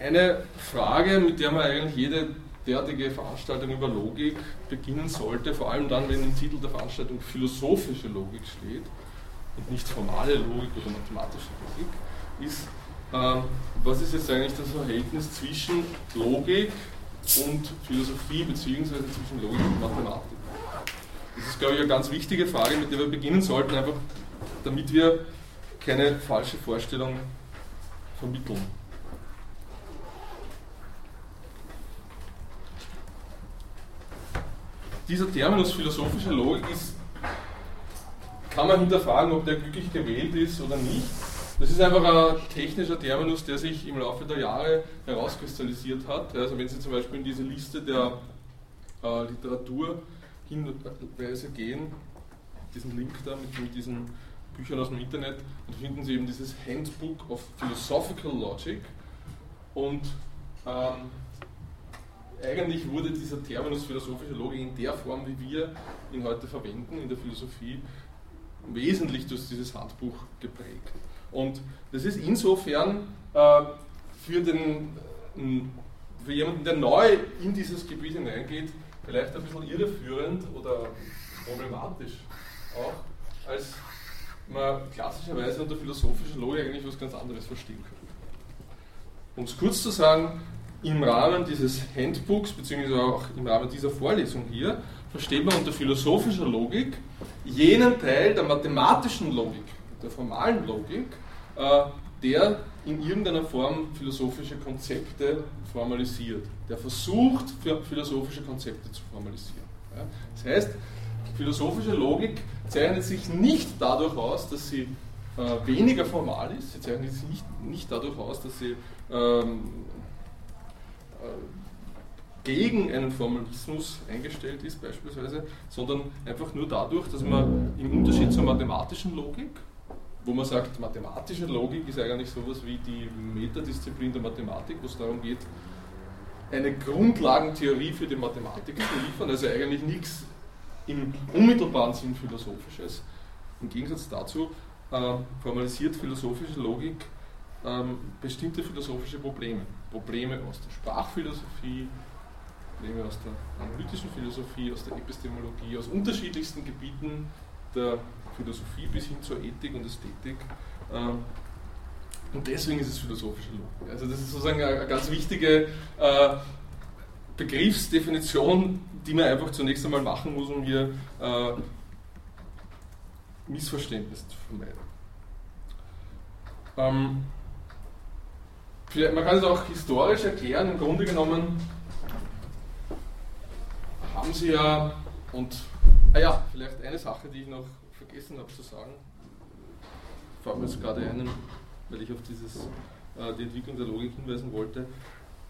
eine Frage, mit der man eigentlich jede derartige Veranstaltung über Logik beginnen sollte, vor allem dann, wenn im Titel der Veranstaltung philosophische Logik steht und nicht formale Logik oder mathematische Logik, ist, äh, was ist jetzt eigentlich das Verhältnis zwischen Logik und Philosophie beziehungsweise zwischen Logik und Mathematik? Das ist, glaube ich, eine ganz wichtige Frage, mit der wir beginnen sollten, einfach damit wir keine falsche Vorstellung vermitteln. Dieser Terminus philosophische Logik ist, kann man hinterfragen, ob der glücklich gewählt ist oder nicht. Das ist einfach ein technischer Terminus, der sich im Laufe der Jahre herauskristallisiert hat. Also wenn Sie zum Beispiel in diese Liste der äh, Literatur Hinweise gehen, diesen Link da mit, mit diesen Büchern aus dem Internet, dann finden Sie eben dieses Handbook of Philosophical Logic und ähm, eigentlich wurde dieser Terminus philosophische Logik in der Form, wie wir ihn heute verwenden in der Philosophie, wesentlich durch dieses Handbuch geprägt. Und das ist insofern äh, für, den, für jemanden, der neu in dieses Gebiet hineingeht, vielleicht ein bisschen irreführend oder problematisch auch, als man klassischerweise unter philosophischer Logik eigentlich was ganz anderes verstehen könnte. Um es kurz zu sagen, im Rahmen dieses Handbooks, beziehungsweise auch im Rahmen dieser Vorlesung hier, versteht man unter philosophischer Logik jenen Teil der mathematischen Logik, der formalen Logik, äh, der in irgendeiner Form philosophische Konzepte formalisiert, der versucht, philosophische Konzepte zu formalisieren. Das heißt, philosophische Logik zeichnet sich nicht dadurch aus, dass sie äh, weniger formal ist, sie zeichnet sich nicht, dadurch aus, dass sie ähm, äh, gegen einen Formalismus eingestellt ist beispielsweise, sondern einfach nur dadurch, dass man im Unterschied zur mathematischen Logik, wo man sagt, mathematische Logik ist eigentlich sowas wie die Metadisziplin der Mathematik, wo es darum geht, eine Grundlagentheorie für die Mathematik zu liefern, also eigentlich nichts im unmittelbaren Sinn Philosophisches. Im Gegensatz dazu äh, formalisiert philosophische Logik ähm, bestimmte philosophische Probleme. Probleme aus der Sprachphilosophie, Probleme aus der analytischen Philosophie, aus der Epistemologie, aus unterschiedlichsten Gebieten der Philosophie bis hin zur Ethik und Ästhetik. Ähm, und deswegen ist es philosophische Logik. Also das ist sozusagen eine ganz wichtige äh, Begriffsdefinition, die man einfach zunächst einmal machen muss, um hier äh, Missverständnisse zu vermeiden. Ähm, man kann es auch historisch erklären, im Grunde genommen haben Sie ja, und, ah ja, vielleicht eine Sache, die ich noch vergessen habe zu sagen, fällt mir jetzt gerade ein, weil ich auf dieses, äh, die Entwicklung der Logik hinweisen wollte,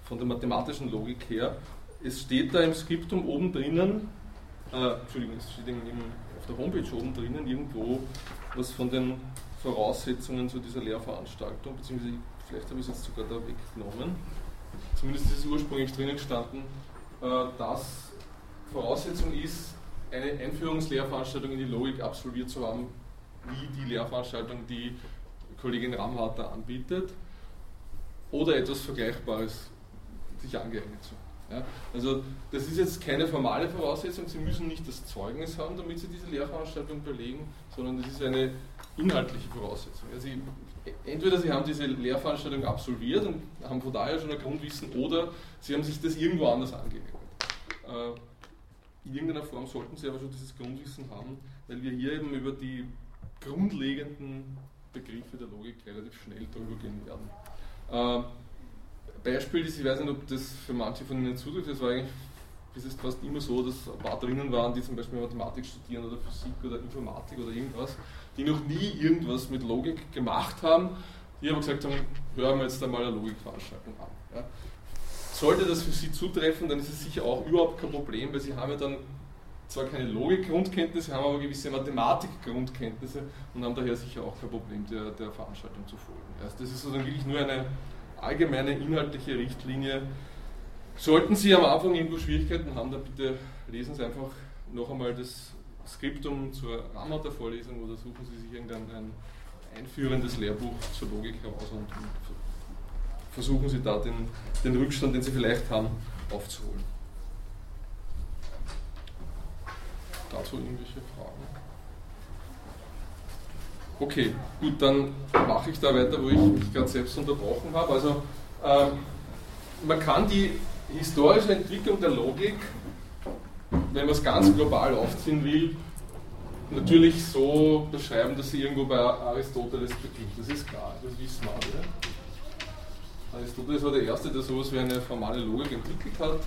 von der mathematischen Logik her. Es steht da im Skriptum oben drinnen, äh, Entschuldigung, es steht im, auf der Homepage oben drinnen irgendwo was von den Voraussetzungen zu dieser Lehrveranstaltung, beziehungsweise vielleicht habe ich es jetzt sogar da weggenommen, zumindest ist es ursprünglich drinnen gestanden, äh, dass Voraussetzung ist, eine Einführungslehrveranstaltung in die Logik absolviert zu haben, wie die Lehrveranstaltung, die Kollegin Ramharter anbietet, oder etwas Vergleichbares sich angeeignet zu haben. Ja, also das ist jetzt keine formale Voraussetzung, Sie müssen nicht das Zeugnis haben, damit Sie diese Lehrveranstaltung belegen, sondern das ist eine inhaltliche Voraussetzung. Also entweder Sie haben diese Lehrveranstaltung absolviert und haben von daher schon ein Grundwissen oder Sie haben sich das irgendwo anders angeeignet. Äh, in irgendeiner Form sollten Sie aber schon dieses Grundwissen haben, weil wir hier eben über die grundlegenden Begriffe der Logik relativ schnell drüber gehen werden. Äh, Beispiel ist, ich weiß nicht, ob das für manche von Ihnen zutrifft, das war eigentlich bis jetzt fast immer so, dass ein paar drinnen waren, die zum Beispiel Mathematik studieren oder Physik oder Informatik oder irgendwas, die noch nie irgendwas mit Logik gemacht haben, die aber gesagt haben, hören wir jetzt einmal eine Logikveranstaltung an. Ja. Sollte das für Sie zutreffen, dann ist es sicher auch überhaupt kein Problem, weil Sie haben ja dann zwar keine Logik-Grundkenntnisse, haben aber gewisse Mathematik-Grundkenntnisse und haben daher sicher auch kein Problem, der, der Veranstaltung zu folgen. Also das ist sozusagen wirklich nur eine allgemeine inhaltliche Richtlinie. Sollten Sie am Anfang irgendwo Schwierigkeiten haben, dann bitte lesen Sie einfach noch einmal das Skriptum zur Ramata Vorlesung oder suchen Sie sich irgendein ein einführendes Lehrbuch zur Logik heraus und, versuchen Sie da den, den Rückstand, den Sie vielleicht haben, aufzuholen. Dazu irgendwelche Fragen? Okay, gut, dann mache ich da weiter, wo ich mich gerade selbst unterbrochen habe. Also ähm, man kann die historische Entwicklung der Logik, wenn man es ganz global aufziehen will, natürlich so beschreiben, dass sie irgendwo bei Aristoteles beginnt. Das ist klar, das wissen wir alle. Aristoteles war der Erste, der sowas wie eine formale Logik entwickelt hat,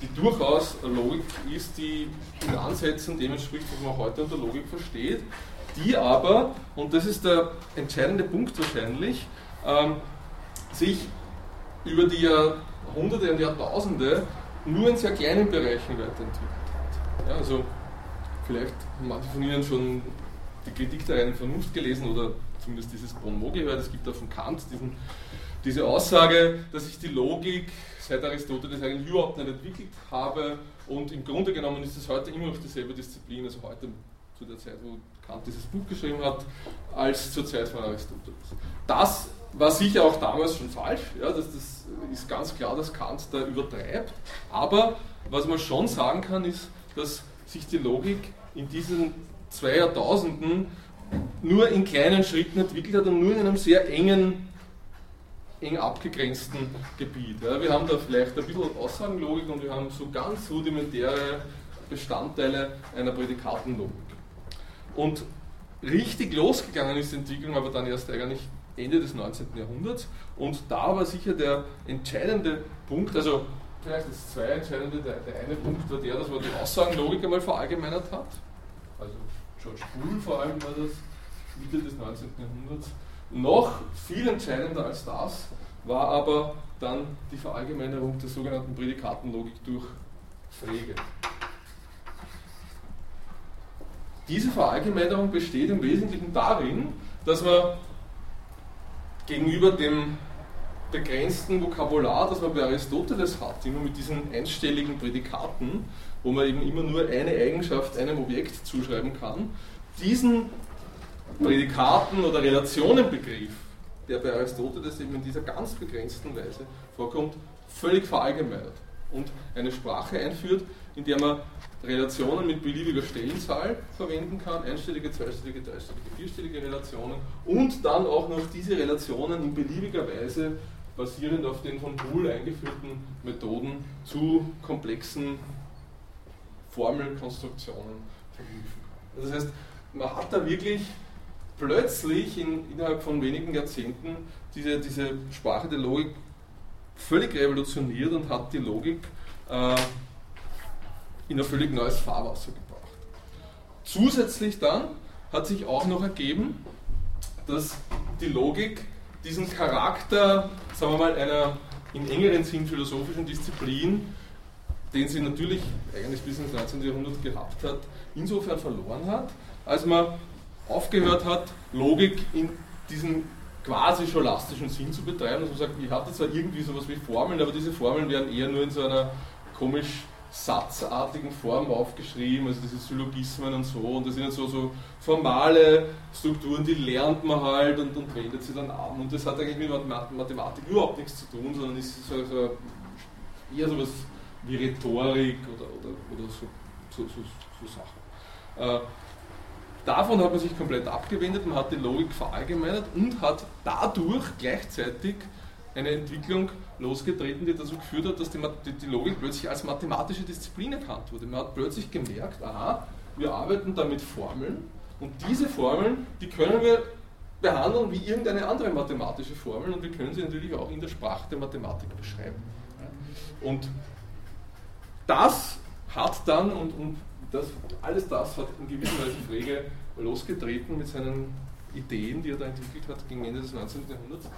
die durchaus eine Logik ist, die in Ansätzen dem entspricht, was man heute unter Logik versteht, die aber, und das ist der entscheidende Punkt wahrscheinlich, ähm, sich über die Jahrhunderte und Jahrtausende nur in sehr kleinen Bereichen weiterentwickelt. Ja, also vielleicht haben manche von Ihnen schon die Kritik der reinen Vernunft gelesen oder zumindest dieses Bon mot gehört. Es gibt auch von Kant diesen diese Aussage, dass ich die Logik seit Aristoteles eigentlich überhaupt nicht entwickelt habe und im Grunde genommen ist es heute immer noch dieselbe Disziplin, also heute zu der Zeit, wo Kant dieses Buch geschrieben hat, als zur Zeit von Aristoteles. Das war sicher auch damals schon falsch, ja, das, das ist ganz klar, dass Kant da übertreibt, aber was man schon sagen kann, ist, dass sich die Logik in diesen zwei Jahrtausenden nur in kleinen Schritten entwickelt hat und nur in einem sehr engen eng abgegrenzten Gebiet. Ja, wir haben da vielleicht ein bisschen Aussagenlogik und wir haben so ganz rudimentäre Bestandteile einer Prädikatenlogik. Und richtig losgegangen ist die Entwicklung aber dann erst eigentlich Ende des 19. Jahrhunderts und da war sicher der entscheidende Punkt, also vielleicht das zwei entscheidende, der, der eine Punkt war der, dass man die Aussagenlogik einmal verallgemeinert hat. Also George Boole vor allem war das Mitte des 19. Jahrhunderts noch viel entscheidender als das war aber dann die Verallgemeinerung der sogenannten Prädikatenlogik durch Frege. Diese Verallgemeinerung besteht im Wesentlichen darin, dass man gegenüber dem begrenzten Vokabular, das man bei Aristoteles hat, immer mit diesen einstelligen Prädikaten, wo man eben immer nur eine Eigenschaft einem Objekt zuschreiben kann, diesen Prädikaten oder Relationenbegriff, der bei Aristoteles eben in dieser ganz begrenzten Weise vorkommt, völlig verallgemeinert und eine Sprache einführt, in der man Relationen mit beliebiger Stellenzahl verwenden kann, einstellige, zweistellige, dreistellige, vierstellige Relationen und dann auch noch diese Relationen in beliebiger Weise basierend auf den von Boole eingeführten Methoden zu komplexen Formelkonstruktionen verknüpfen kann. Das heißt, man hat da wirklich plötzlich in, innerhalb von wenigen Jahrzehnten diese, diese Sprache der Logik völlig revolutioniert und hat die Logik äh, in ein völlig neues Fahrwasser gebracht. Zusätzlich dann hat sich auch noch ergeben, dass die Logik diesen Charakter, sagen wir mal, einer in engeren Sinn philosophischen Disziplin, den sie natürlich eigentlich bis ins 19. Jahrhundert gehabt hat, insofern verloren hat, als man aufgehört hat, Logik in diesem quasi scholastischen Sinn zu betreiben. Also man sagt, ich hatte zwar irgendwie sowas wie Formeln, aber diese Formeln werden eher nur in so einer komisch satzartigen Form aufgeschrieben, also diese Syllogismen und so, und das sind so, so formale Strukturen, die lernt man halt und, und wendet sie dann an. Und das hat eigentlich mit Mathematik überhaupt nichts zu tun, sondern ist so, so eher sowas wie Rhetorik oder, oder, oder so, so, so, so Sachen. Äh, Davon hat man sich komplett abgewendet, man hat die Logik verallgemeinert und hat dadurch gleichzeitig eine Entwicklung losgetreten, die dazu geführt hat, dass die, die, Logik plötzlich als mathematische Disziplin erkannt wurde. Man hat plötzlich gemerkt, aha, wir arbeiten da mit Formeln und diese Formeln, die können wir behandeln wie irgendeine andere mathematische Formel und wir können sie natürlich auch in der Sprache der Mathematik beschreiben. Und das hat dann, und, und das, alles das hat in gewisser Weise Frege losgetreten mit seinen Ideen, die er da entwickelt hat gegen Ende des 19. Jahrhunderts.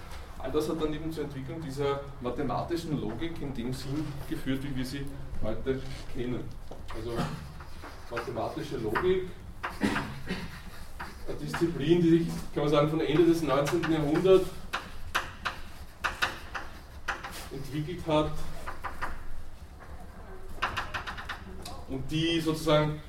All das hat dann eben zur Entwicklung dieser mathematischen Logik in dem Sinn geführt, wie wir sie heute kennen. Also mathematische Logik, eine Disziplin, die sich, kann man sagen, von Ende des 19. Jahrhunderts entwickelt hat und die sozusagen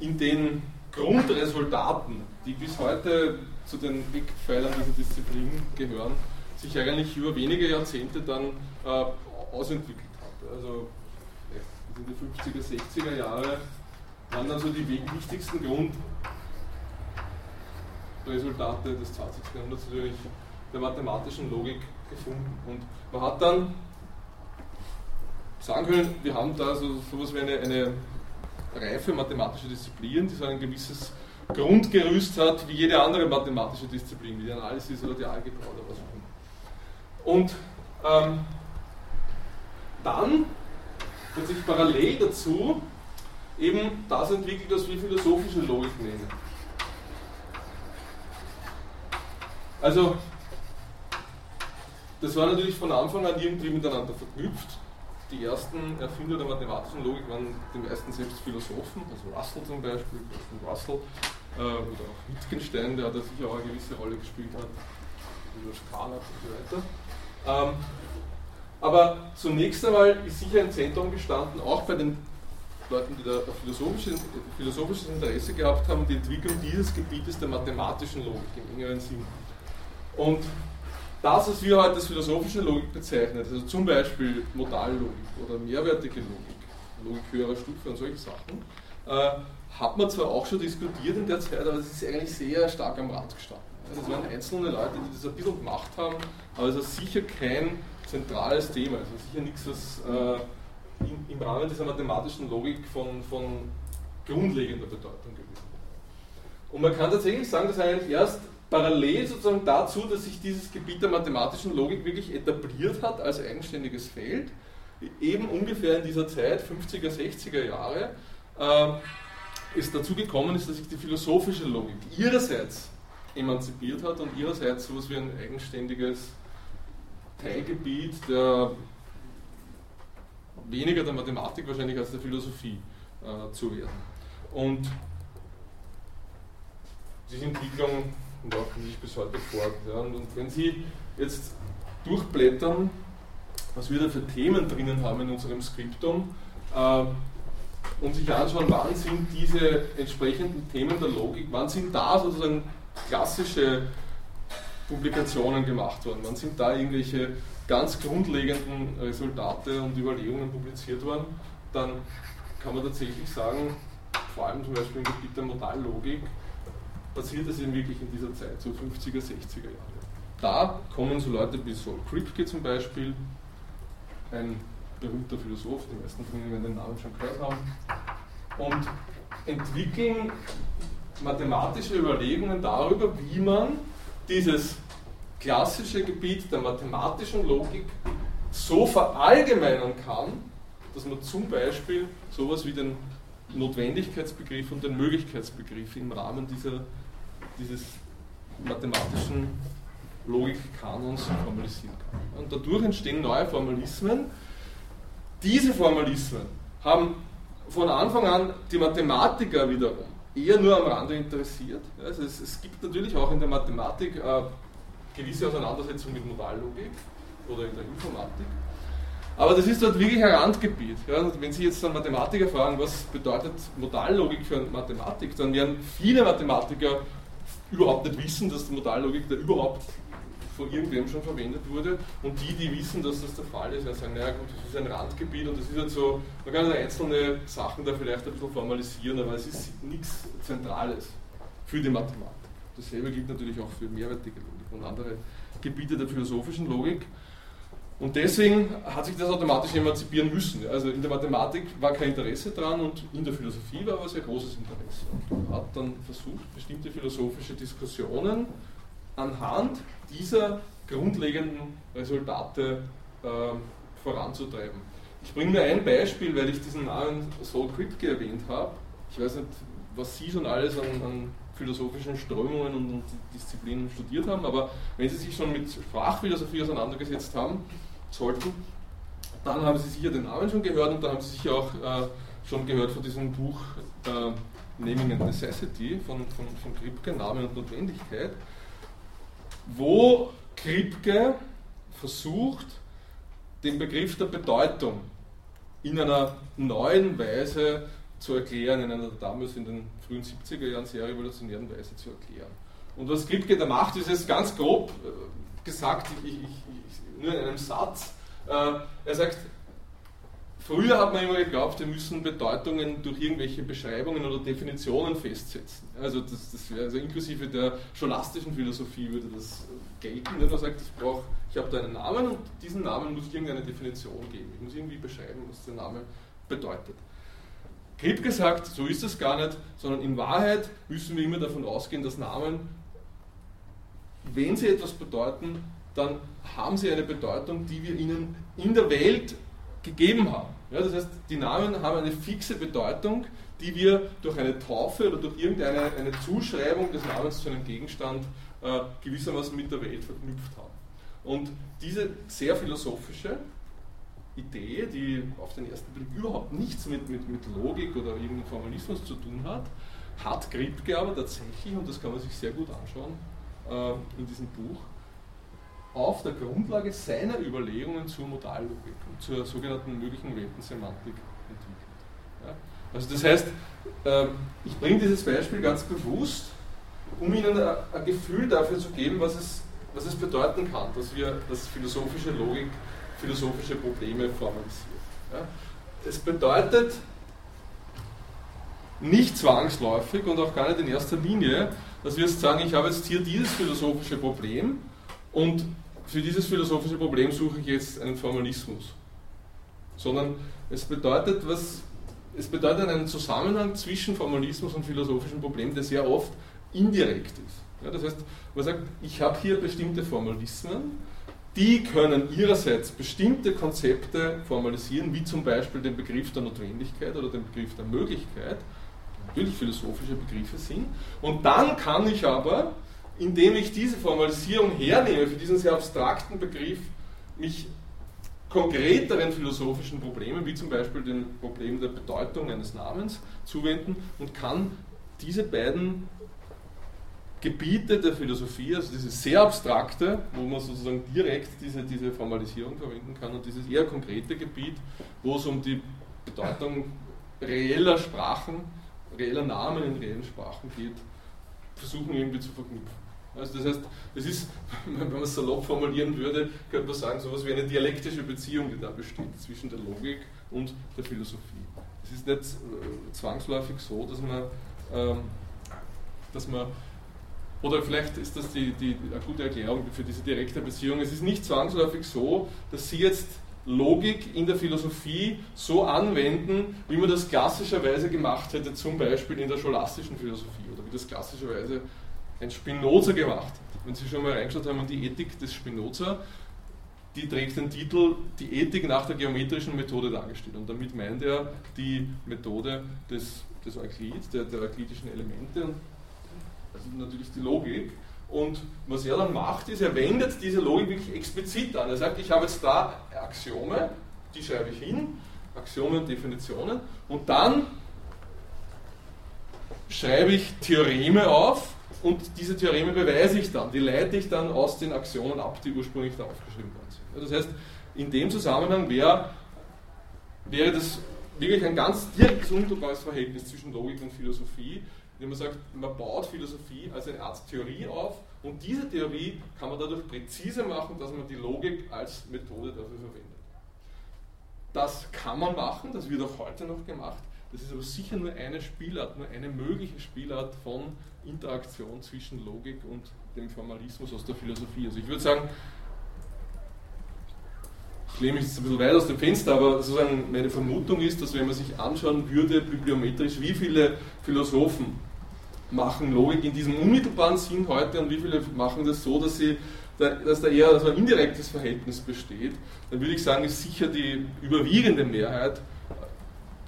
in den Grundresultaten, die bis heute zu den Wegpfeilern dieser Disziplin gehören, sich eigentlich über wenige Jahrzehnte dann äh, ausentwickelt hat. Also in den 50er, 60er Jahre waren dann so die wichtigsten Grundresultate des 20. Jahrhunderts natürlich der mathematischen Logik gefunden. Und man hat dann sagen können, wir haben da so etwas wie eine, eine reife mathematische Disziplin, die so ein gewisses Grundgerüst hat, wie jede andere mathematische Disziplin, wie die Analysis oder die Algebra oder was auch immer. Und ähm, dann hat sich parallel dazu eben das entwickelt, was wir philosophische Logik nennen. Also, das war natürlich von Anfang an irgendwie miteinander verknüpft. Die ersten Erfinder der mathematischen Logik waren die meisten selbst Philosophen, also Russell zum Beispiel, Russell, äh, oder auch Wittgenstein, der da sicher auch eine gewisse Rolle gespielt hat, über Skala und so weiter. Ähm, aber zunächst einmal ist sicher ein Zentrum gestanden, auch bei den Leuten, die da philosophisches, philosophisches Interesse gehabt haben, die Entwicklung dieses Gebietes der mathematischen Logik im engeren Sinn. Und das, was wir heute als philosophische Logik bezeichnen, also zum Beispiel Modallogik oder mehrwertige Logik, Logik höherer Stufe und solche Sachen, hat man zwar auch schon diskutiert in der Zeit, aber es ist eigentlich sehr stark am Rand gestanden. Es waren einzelne Leute, die das ein bisschen gemacht haben, aber es ist sicher kein zentrales Thema. Also sicher nichts, was äh, im, im, Rahmen dieser mathematischen Logik von, von grundlegender Bedeutung gewesen ist. Und man kann tatsächlich sagen, dass eigentlich erst parallel sozusagen dazu, dass sich dieses Gebiet der mathematischen Logik wirklich etabliert hat als eigenständiges Feld, eben ungefähr in dieser Zeit, 50er, 60er Jahre, äh, es dazu gekommen ist, dass sich die philosophische Logik ihrerseits emanzipiert hat und ihrerseits so etwas wie ein eigenständiges Teilgebiet der weniger der Mathematik wahrscheinlich als der Philosophie äh, zu werden. Und diese Entwicklung laufen sich bis heute fort. Ja. Und wenn Sie jetzt durchblättern, was wir da für Themen drinnen haben in unserem Skriptum, äh, und sich anschauen, wann sind diese entsprechenden Themen der Logik, wann sind da sozusagen klassische Publikationen gemacht worden, wann sind da irgendwelche ganz grundlegenden Resultate und Überlegungen publiziert worden, dann kann man tatsächlich sagen, vor allem zum Beispiel im Gebiet der Modallogik, passiert das eben wirklich in dieser Zeit, so 50er, 60er Jahre. Da kommen so Leute wie Saul Kripke zum Beispiel, ein berühmter Philosoph, die meisten von Ihnen werden den Namen schon gehört haben, und entwickeln mathematische Überlegungen darüber, wie man dieses klassische Gebiet der mathematischen Logik so verallgemeinern kann, dass man zum Beispiel sowas wie den Notwendigkeitsbegriff und den Möglichkeitsbegriff im Rahmen dieser, dieses mathematischen Logikkanons formalisieren kann. Und dadurch entstehen neue Formalismen, diese Formalismen haben von Anfang an die Mathematiker wiederum eher nur am Rande interessiert. Also es, es gibt natürlich auch in der Mathematik äh, gewisse Auseinandersetzungen mit Modallogik oder in der Informatik. Aber das ist dort wirklich ein Randgebiet. Ja, wenn Sie jetzt einen Mathematiker fragen, was bedeutet Modallogik für Mathematik, dann werden viele Mathematiker überhaupt nicht wissen, dass die Modallogik da überhaupt von irgendwem schon verwendet wurde. Und die, die wissen, dass das der Fall ist, werden sagen, naja gut, das ist ein Randgebiet und das ist halt so, man kann halt einzelne Sachen da vielleicht ein bisschen formalisieren, aber es ist nichts Zentrales für die Mathematik. Dasselbe gilt natürlich auch für mehrwertige Logik und andere Gebiete der philosophischen Logik. Und deswegen hat sich das automatisch emanzipieren müssen. Also in der Mathematik war kein Interesse dran und in der Philosophie war aber sehr großes Interesse. Und man hat dann versucht, bestimmte philosophische Diskussionen anhand dieser grundlegenden Resultate äh, voranzutreiben. Ich bringe mir ein Beispiel, weil ich diesen Namen Saul Kripke erwähnt habe. Ich weiß nicht, was Sie schon alles an, an philosophischen Strömungen und, und, Disziplinen studiert haben, aber wenn Sie sich schon mit Sprachphilosophie auseinandergesetzt haben sollten, dann haben Sie sicher den Namen schon gehört und dann haben Sie sicher auch äh, schon gehört von diesem Buch äh, Naming and Necessity von, von, von Kripke, Name und Notwendigkeit wo Kripke versucht, den Begriff der Bedeutung in einer neuen Weise zu erklären, in einer damals in den frühen 70er Jahren sehr revolutionären Weise zu erklären. Und was Kripke da macht, ist es ganz grob, äh, gesagt, ich, ich, ich, nur in einem Satz. Äh, er sagt, Früher hat man immer geglaubt, wir müssen Bedeutungen durch irgendwelche Beschreibungen oder Definitionen festsetzen. Also, das, das wäre, also inklusive der scholastischen Philosophie würde das gelten, man sagt, ich, brauch, ich habe da einen Namen und diesen Namen muss ich irgendeine Definition geben. Ich muss irgendwie beschreiben, was der Name bedeutet. Kripke sagt, so ist es gar nicht, sondern in Wahrheit müssen wir immer davon ausgehen, dass Namen, wenn sie etwas bedeuten, dann haben sie eine Bedeutung, die wir ihnen in der Welt gegeben haben. Ja, das heißt, die Namen haben eine fixe Bedeutung, die wir durch eine Taufe oder durch irgendeine eine Zuschreibung des Namens zu einem Gegenstand äh, gewissermaßen mit der Welt verknüpft haben. Und diese sehr philosophische Idee, die auf den ersten Blick überhaupt nichts mit, mit, mit Logik oder irgendeinem Formalismus zu tun hat, hat Kripke aber tatsächlich, und das kann man sich sehr gut anschauen äh, in diesem Buch, auf der Grundlage seiner Überlegungen zur Modallogik und zur sogenannten möglichen Weltensemantik entwickelt. Ja? Also das heißt, ähm, ich bringe dieses Beispiel ganz bewusst, um Ihnen ein Gefühl dafür zu geben, was es, was es bedeuten kann, dass wir dass philosophische Logik philosophische Probleme formalisiert. Ja? Es bedeutet nicht zwangsläufig und auch gar nicht in erster Linie, dass wir jetzt sagen, ich habe jetzt hier dieses philosophische Problem und für dieses philosophische Problem suche ich jetzt einen Formalismus. Sondern es bedeutet, was, es bedeutet einen Zusammenhang zwischen Formalismus und philosophischem Problem, der sehr oft indirekt ist. Ja, das heißt, man sagt, ich habe hier bestimmte Formalismen, die können ihrerseits bestimmte Konzepte formalisieren, wie zum Beispiel den Begriff der Notwendigkeit oder den Begriff der Möglichkeit, natürlich philosophische Begriffe sind. Und dann kann ich aber indem ich diese Formalisierung hernehme für diesen sehr abstrakten Begriff, mich konkreteren philosophischen Problemen, wie zum Beispiel dem Problem der Bedeutung eines Namens, zuwenden und kann diese beiden Gebiete der Philosophie, also dieses sehr abstrakte, wo man sozusagen direkt diese, diese Formalisierung verwenden kann, und dieses eher konkrete Gebiet, wo es um die Bedeutung reeller Sprachen, reeller Namen in reellen Sprachen geht, versuchen irgendwie zu verknüpfen. Also das heißt, es ist, wenn man es salopp formulieren würde, könnte man sagen, so etwas wie eine dialektische Beziehung, die da besteht zwischen der Logik und der Philosophie. Es ist nicht äh, zwangsläufig so, dass man, ähm, dass man oder vielleicht ist das die, die, eine gute Erklärung für diese direkte Beziehung. Es ist nicht zwangsläufig so, dass Sie jetzt Logik in der Philosophie so anwenden, wie man das klassischerweise gemacht hätte, zum Beispiel in der scholastischen Philosophie oder wie das klassischerweise ein Spinoza gemacht. Wenn Sie schon mal reingeschaut haben die Ethik des Spinoza, die trägt den Titel Die Ethik nach der geometrischen Methode dargestellt. Und damit meint er die Methode des, des Euklid, der, der euklidischen Elemente, und also natürlich die Logik. Und was er dann macht, ist, er wendet diese Logik wirklich explizit an. Er sagt, ich habe jetzt da Axiome, die schreibe ich hin, Axiome und Definitionen, und dann schreibe ich Theoreme auf, und diese Theoreme beweise ich dann, die leite ich dann aus den Aktionen ab, die ursprünglich da aufgeschrieben worden sind. Das heißt, in dem Zusammenhang wäre, wäre das wirklich ein ganz direktes, unmittelbares Verhältnis zwischen Logik und Philosophie, indem man sagt, man baut Philosophie als eine Art Theorie auf und diese Theorie kann man dadurch präzise machen, dass man die Logik als Methode dafür verwendet. Das kann man machen, das wird auch heute noch gemacht. Das ist aber sicher nur eine Spielart, nur eine mögliche Spielart von Interaktion zwischen Logik und dem Formalismus aus der Philosophie. Also ich würde sagen, ich lehne mich jetzt ein bisschen weit aus dem Fenster, aber sozusagen meine Vermutung ist, dass wenn man sich anschauen würde, bibliometrisch, wie viele Philosophen machen Logik in diesem unmittelbaren Sinn heute und wie viele machen das so, dass, sie, dass da eher so ein indirektes Verhältnis besteht, dann würde ich sagen, ist sicher die überwiegende Mehrheit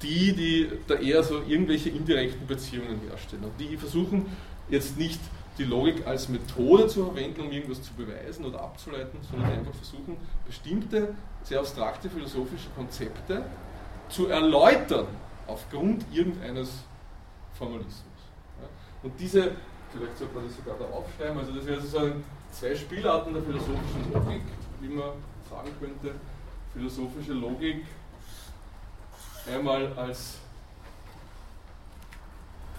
die, die da eher so irgendwelche indirekten Beziehungen herstellen. Und die versuchen jetzt nicht die Logik als Methode zu verwenden, um irgendwas zu beweisen oder abzuleiten, sondern einfach versuchen, bestimmte, sehr abstrakte philosophische Konzepte zu erläutern aufgrund irgendeines Formalismus. Und diese, vielleicht sollte man das sogar da aufschreiben, also das wäre sozusagen zwei Spielarten der philosophischen Logik, wie man sagen könnte, philosophische Logik einmal als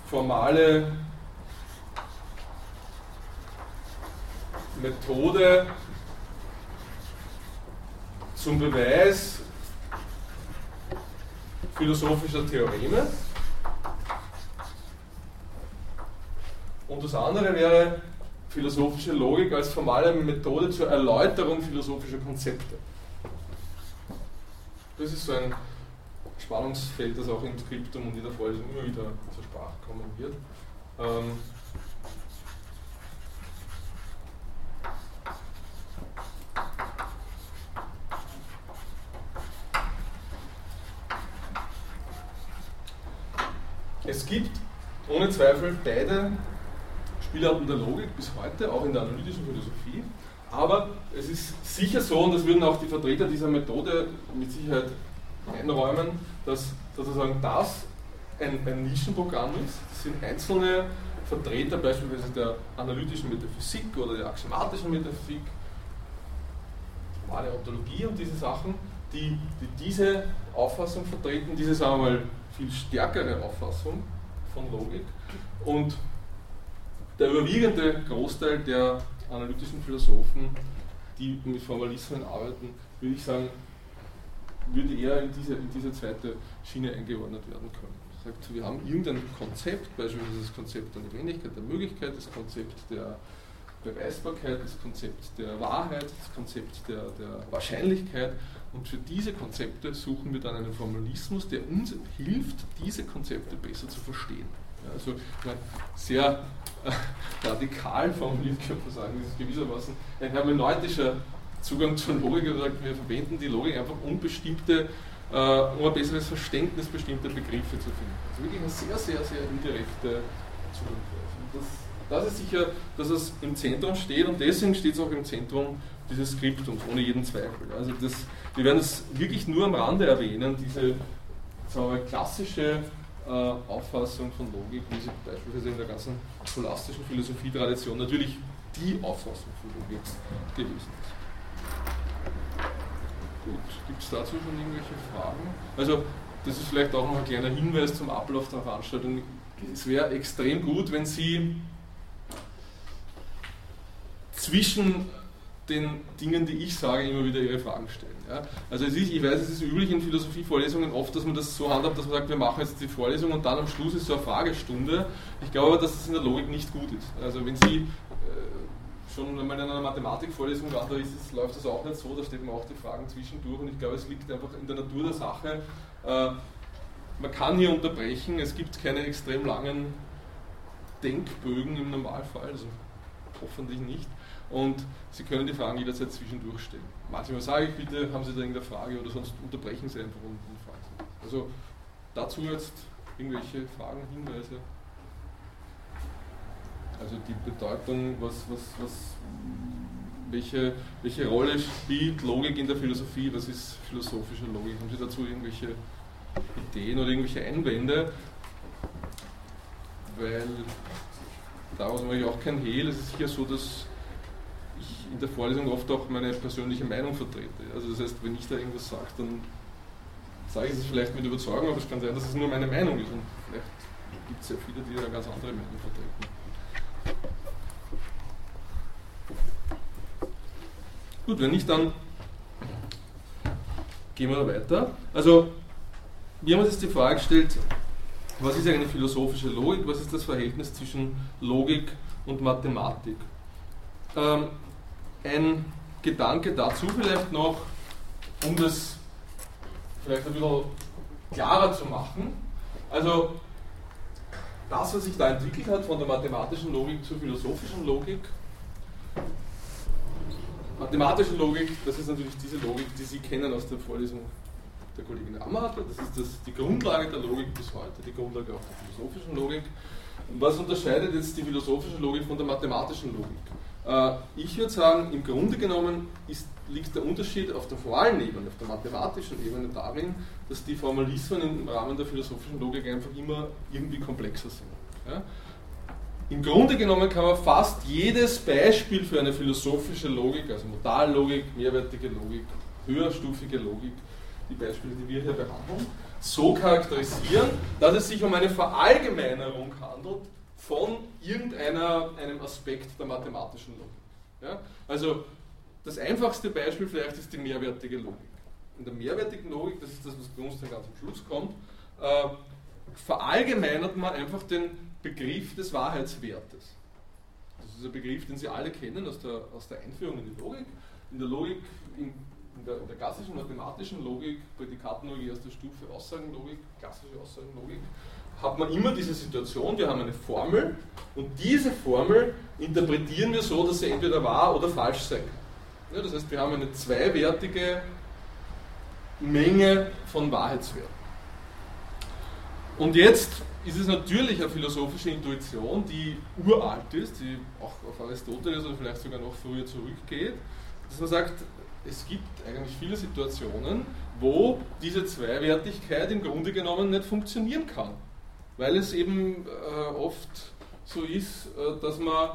formale Methode zum Beweis philosophischer Theoreme. Und das andere wäre philosophische Logik als formale Methode zur Erläuterung philosophischer Konzepte. Das ist so ein Spannungsfeld, das auch im Skriptum und in der Vorlesung immer wieder zur Sprache kommen wird. Ähm, Es gibt ohne Zweifel beide Spielarten der Logik bis heute, auch in der analytischen Philosophie. Aber es ist sicher so, und das würden auch die Vertreter dieser Methode mit Sicherheit einräumen, dass sozusagen das ein, ein Nischenprogramm ist. Das sind einzelne Vertreter beispielsweise der analytischen Metaphysik oder der axiomatischen Metaphysik, normale Ontologie und diese Sachen, die, die diese Auffassung vertreten, diese, sagen wir mal, viel stärkere Auffassung von Logik. Und der überwiegende Großteil der analytischen Philosophen, die mit Formalismen arbeiten, würde ich sagen, würde eher in diese, in diese zweite Schiene eingeordnet werden können. Sagt, wir haben irgendein Konzept, beispielsweise das Konzept der Notwendigkeit, der Möglichkeit, das Konzept der Beweisbarkeit, das Konzept der Wahrheit, das Konzept der, der Wahrscheinlichkeit. Und für diese Konzepte suchen wir dann einen Formalismus, der uns hilft, diese Konzepte besser zu verstehen. Ja, also sehr äh, radikal formuliert könnte man sagen, das ist gewissermaßen ein hermeneutischer Zugang zur Logik. Gesagt, wir verwenden die Logik einfach um bestimmte, äh, um ein besseres Verständnis bestimmter Begriffe zu finden. Also wirklich eine sehr, sehr, sehr indirekte Zugangsweise. Das ist sicher, dass es im Zentrum steht und deswegen steht es auch im Zentrum dieses Skriptums, ohne jeden Zweifel. Also das, wir werden es wirklich nur am Rande erwähnen, diese wir, klassische äh, Auffassung von Logik, wie sie beispielsweise in der ganzen scholastischen Philosophietradition natürlich die Auffassung von Logik gewesen ist. Gut, gibt es dazu schon irgendwelche Fragen? Also, das ist vielleicht auch noch ein kleiner Hinweis zum Ablauf der Veranstaltung. Es wäre extrem gut, wenn Sie zwischen den Dingen, die ich sage, immer wieder ihre Fragen stellen. Ja? Also ist, ich weiß, es ist üblich in Philosophievorlesungen oft, dass man das so handhabt, dass man sagt, wir machen jetzt die Vorlesung und dann am Schluss ist so eine Fragestunde. Ich glaube aber, dass das in der Logik nicht gut ist. Also wenn Sie schon einmal in einer Mathematikvorlesung waren, da ist es, läuft das auch nicht so, da steht man auch die Fragen zwischendurch und ich glaube, es liegt einfach in der Natur der Sache. Äh, man kann hier unterbrechen, es gibt keine extrem langen Denkbögen im Normalfall, also hoffentlich nicht. Und Sie können die Fragen jederzeit zwischendurch stellen. Manchmal sage ich bitte, haben Sie da irgendeine Frage oder sonst unterbrechen Sie einfach und, fragen Sie. Also dazu jetzt irgendwelche Fragen, Hinweise? Also die Bedeutung, was, was, was, welche, welche Rolle spielt Logik in der Philosophie, was ist philosophische Logik? Haben Sie dazu irgendwelche Ideen oder irgendwelche Einwände? Weil daraus mache ich auch kein Hehl. Es ist sicher so, dass ich in der Vorlesung oft auch meine persönliche Meinung vertrete. Also das heißt, wenn ich da irgendwas sage, dann sage ich es vielleicht mit Überzeugung, aber es kann sein, dass es nur meine Meinung ist. Und vielleicht gibt es ja viele, die eine ganz andere Meinung vertreten. Gut, wenn nicht, dann gehen wir weiter. Also, wir haben uns jetzt die Frage gestellt, was ist eine philosophische Logik? Was ist das Verhältnis zwischen Logik und Mathematik? Ähm, ein Gedanke dazu vielleicht noch, um das vielleicht ein bisschen klarer zu machen. Also das, was sich da entwickelt hat von der mathematischen Logik zur philosophischen Logik, mathematische Logik, das ist natürlich diese Logik, die Sie kennen aus der Vorlesung der Kollegin Amhartl, das ist das, die Grundlage der Logik bis heute, die Grundlage auch der philosophischen Logik. Was unterscheidet jetzt die philosophische Logik von der mathematischen Logik? Äh, ich würde sagen, im Grunde genommen ist, liegt der Unterschied auf der formalen Ebene, auf der mathematischen Ebene darin, dass die Formalismen im Rahmen der philosophischen Logik einfach immer irgendwie komplexer sind. Ja? Im Grunde genommen kann man fast jedes Beispiel für eine philosophische Logik, also Modallogik, mehrwertige Logik, höherstufige Logik, die Beispiele, die wir hier behandeln, so charakterisieren, dass es sich um eine Verallgemeinerung handelt von irgendeinem Aspekt der mathematischen Logik. Ja? Also das einfachste Beispiel vielleicht ist die mehrwertige Logik. In der mehrwertigen Logik, das ist das, was bei uns dann ganz am Schluss kommt, äh, verallgemeinert man einfach den Begriff des Wahrheitswertes. Das ist ein Begriff, den Sie alle kennen aus der, aus der Einführung in die Logik. In der Logik, in, in, der, in der, klassischen mathematischen Logik, Prädikatenlogik erster Stufe, Aussagenlogik, klassische Aussagenlogik, hat man immer diese Situation, wir haben eine Formel und diese Formel interpretieren wir so, dass sie entweder wahr oder falsch sein kann. Ja, das heißt, wir haben eine zweiwertige Menge von Wahrheitswerten. Und jetzt ist es natürlich eine philosophische Intuition, die uralt ist, die auch auf Aristoteles oder vielleicht sogar noch früher zurückgeht, dass man sagt, es gibt eigentlich viele Situationen, wo diese Zweiwertigkeit im Grunde genommen nicht funktionieren kann. Weil es eben äh, oft so ist, äh, dass man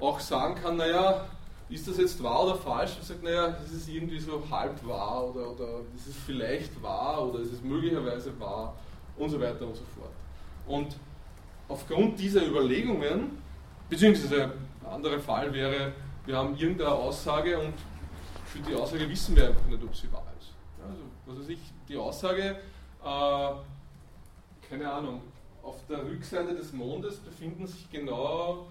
auch sagen kann, naja, ist das jetzt wahr oder falsch? Man sagt, naja, das ist irgendwie so halb wahr oder, oder ist vielleicht wahr oder es ist möglicherweise wahr und so weiter und so fort. Und aufgrund dieser Überlegungen, beziehungsweise ein anderer Fall wäre, wir haben irgendeine Aussage und für die Aussage wissen wir einfach nicht, ob sie wahr ist. Also, was weiß ich, die Aussage, äh, keine Ahnung, auf der Rückseite des Mondes befinden sich genau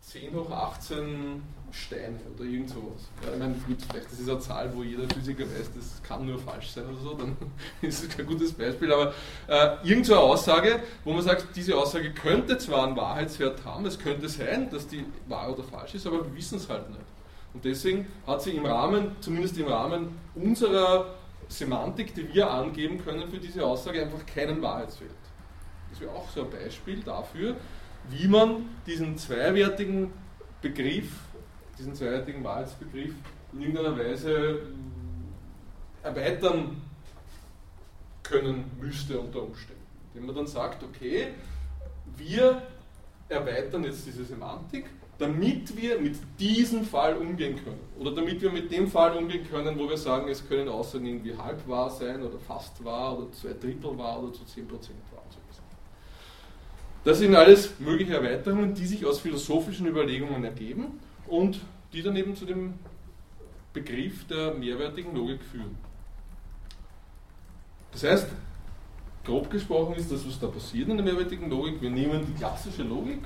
10 hoch 18 Steine oder irgend sowas. Ja, ich meine, gut, vielleicht das ist eine Zahl, wo jeder Physiker weiß, das kann nur falsch sein oder so, dann ist es kein gutes Beispiel, aber äh, irgend so eine Aussage, wo man sagt, diese Aussage könnte zwar einen Wahrheitswert haben, es könnte sein, dass die wahr oder falsch ist, aber wir wissen es halt nicht. Und deswegen hat sie im Rahmen, zumindest im Rahmen unserer Semantik, die wir angeben können für diese Aussage, einfach keinen Wahrheitswert. Das wäre auch so ein Beispiel dafür, wie man diesen zweiwertigen Begriff, diesen zweiwertigen Wahrheitsbegriff in irgendeiner Weise erweitern können müsste unter Umständen. Indem man dann sagt, okay, wir erweitern jetzt diese Semantik, damit wir mit diesem Fall umgehen können. Oder damit wir mit dem Fall umgehen können, wo wir sagen, es können Aussagen irgendwie halb wahr sein oder fast wahr oder zwei Drittel wahr oder zu 10% wahr. Das sind alles mögliche Erweiterungen, die sich aus philosophischen Überlegungen ergeben und die dann eben zu dem Begriff der mehrwertigen Logik führen. Das heißt, grob gesprochen ist das, was da passiert in der mehrwertigen Logik. Wir nehmen die klassische Logik,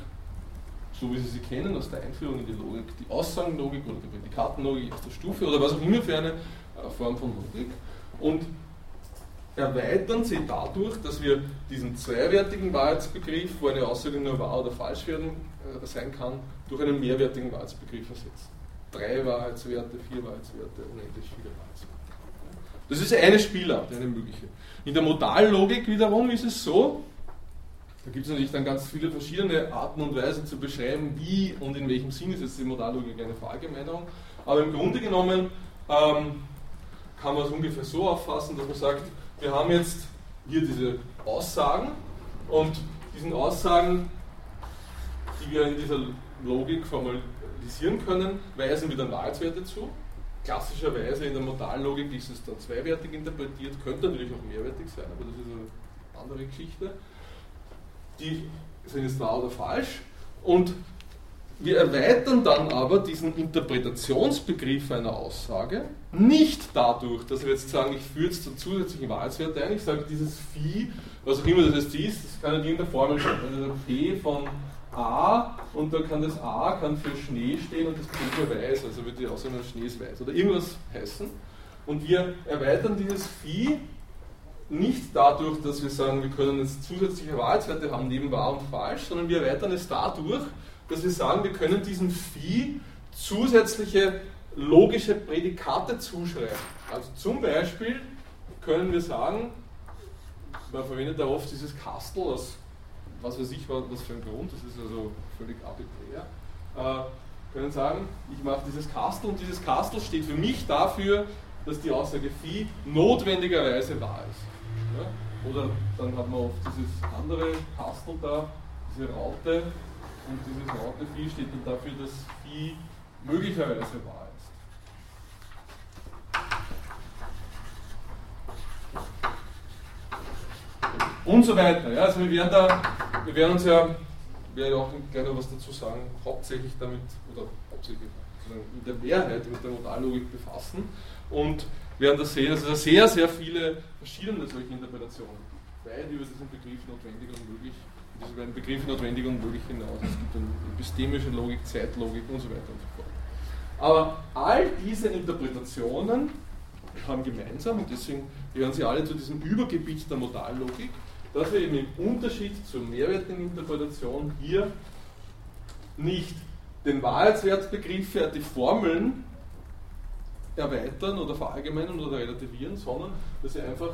so wie Sie sie kennen aus der Einführung in die Logik, die Aussagenlogik oder die Prädikatenlogik erster Stufe oder was auch immer für eine äh, Form von Logik und erweitern sie dadurch, dass wir diesen zweiwertigen Wahrheitsbegriff, wo eine Aussage nur wahr oder falsch werden, äh, sein kann, durch einen mehrwertigen Wahrheitsbegriff ersetzen. Drei Wahrheitswerte, vier Wahrheitswerte, unendlich viele Wahrheitswerte. Das ist eine Spielart, eine mögliche. In der Modallogik wiederum ist es so, da gibt es natürlich dann ganz viele verschiedene Arten und Weisen zu beschreiben, wie und in welchem Sinn ist jetzt die Modallogik eine Verallgemeinerung. Aber im Grunde genommen ähm, kann man es ungefähr so auffassen, dass man sagt, wir haben jetzt hier diese Aussagen und diesen Aussagen, die wir in dieser Logik formalisieren können, weisen dann Wahrheitswerte zu. Klassischerweise in der Modallogik ist es dann zweiwertig interpretiert, könnte natürlich auch mehrwertig sein, aber das ist eine andere Geschichte. Die sind jetzt wahr oder falsch und wir erweitern dann aber diesen Interpretationsbegriff einer Aussage nicht dadurch, dass wir jetzt sagen, ich führe jetzt einen zusätzlichen Wahrheitswert ein, ich sage dieses Phi, was auch immer das jetzt ist, das kann in irgendeiner Formel stehen. Also P von A und da kann das A kann für Schnee stehen und das P für weiß, also wird die Aussage Schnee ist weiß oder irgendwas heißen. Und wir erweitern dieses Phi nicht dadurch, dass wir sagen, wir können jetzt zusätzliche Wahrheitswerte haben neben wahr und falsch, sondern wir erweitern es dadurch, dass wir sagen, wir können diesem Vieh zusätzliche logische Prädikate zuschreiben. Also zum Beispiel können wir sagen, man verwendet da oft dieses Kastel aus was weiß ich, was für ein Grund, das ist also völlig arbiträr, äh, können sagen, ich mache dieses Kastel und dieses Kastel steht für mich dafür, dass die Aussage Phi notwendigerweise wahr ist. Ja? Oder dann hat man oft dieses andere Kastel da, diese Raute, und dieses laute Vieh steht dann dafür, dass Vieh möglicherweise wahr ist. Und so weiter. Ja, also wir werden da, wir werden uns ja, werde auch gleich noch was dazu sagen, hauptsächlich damit, oder hauptsächlich, in der Mehrheit mit der Modallogik befassen und werden das sehen, dass es sehr, sehr viele verschiedene solche Interpretationen weit über diesen Begriff notwendig und möglich, diese beiden Begriffe notwendig und möglich hinaus. Es gibt dann epistemische Logik, Zeitlogik und so weiter und so fort. Aber all diese Interpretationen haben gemeinsam, und deswegen gehören sie alle zu diesem Übergebiet der Modallogik, dass wir eben im Unterschied zur Mehrwertinterpretation hier nicht den Wahrheitswertbegriff, die Formeln erweitern oder verallgemeinern oder relativieren, sondern dass sie einfach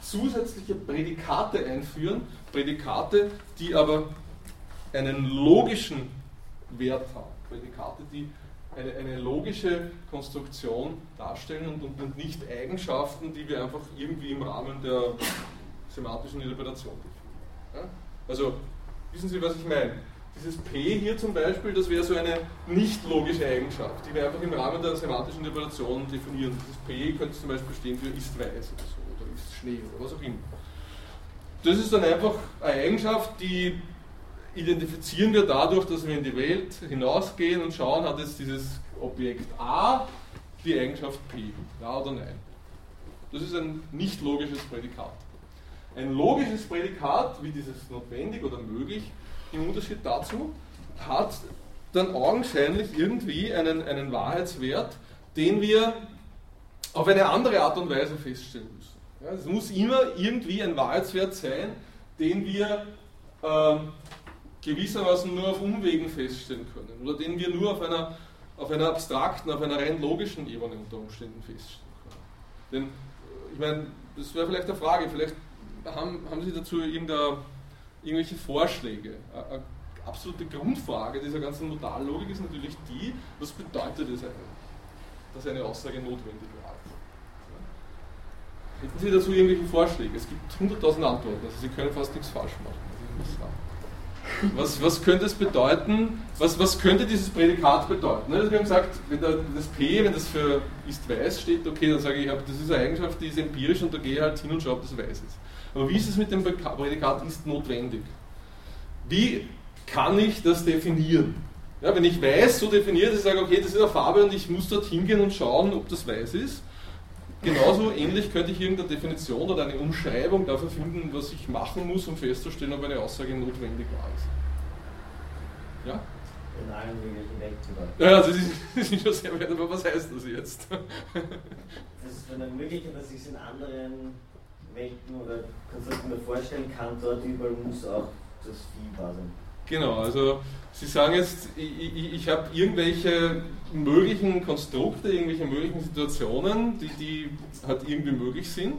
zusätzliche Prädikate einführen, Prädikate, die aber einen logischen Wert haben, Prädikate, die eine, eine logische Konstruktion darstellen und, und, nicht Eigenschaften, die wir einfach irgendwie im Rahmen der semantischen Interpretation definieren. Ja? Also, wissen Sie, was ich meine? Dieses P hier zum Beispiel, das wäre so eine nicht logische Eigenschaft, die wir einfach im Rahmen der semantischen Interpretation definieren. Dieses P könnte zum Beispiel stehen für ist weiß oder so, oder ist Schnee oder was auch immer. Das ist dann einfach eine Eigenschaft, die identifizieren wir dadurch, dass wir in die Welt hinausgehen und schauen, hat jetzt dieses Objekt A die Eigenschaft P, ja oder nein. Das ist ein nicht logisches Prädikat. Ein logisches Prädikat, wie dieses notwendig oder möglich, im Unterschied dazu, hat dann augenscheinlich irgendwie einen, einen Wahrheitswert, den wir auf eine andere Art und Weise feststellen müssen. Ja, es muss immer irgendwie ein Wahrheitswert sein, den wir äh, gewissermaßen nur auf Umwegen feststellen können oder den wir nur auf einer, auf einer abstrakten, auf einer rein logischen Ebene unter Umständen feststellen können. Denn, ich meine, das wäre vielleicht eine Frage, vielleicht haben, haben Sie dazu irgendwelche Vorschläge? Eine absolute Grundfrage dieser ganzen Modallogik ist natürlich die, was bedeutet es eigentlich, dass eine Aussage notwendig war? Hätten Sie dazu irgendwelche Vorschläge? Es gibt 100.000 Antworten, also Sie können fast nichts falsch machen. Was, was könnte es bedeuten? Was, was könnte dieses Prädikat bedeuten? Ne, wir haben gesagt, wenn das P, wenn das für ist weiß steht, okay, dann sage ich, das ist eine Eigenschaft, die ist empirisch und da gehe ich halt hin und schaue, ob das weiß ist. Aber wie ist es mit dem Prädikat ist notwendig? Wie kann ich das definieren? Ja, wenn ich weiß so definiert, dass ich sage, okay, das ist eine Farbe und ich muss dort hingehen und schauen, ob das weiß ist, Genauso ähnlich könnte ich irgendeine Definition oder eine Umschreibung dafür finden, was ich machen muss, um festzustellen, ob eine Aussage notwendig war. Ja? In allen möglichen Welten. Ja, das ist, das ist schon sehr weit, aber was heißt das jetzt? Das ist von ermöglichen, dass ich es in anderen Welten oder Konstrukten mir vorstellen kann, dort überall muss auch das Vieh da sein. Genau, also Sie sagen jetzt, ich, ich, ich habe irgendwelche möglichen Konstrukte, irgendwelche möglichen Situationen, die, die halt irgendwie möglich sind.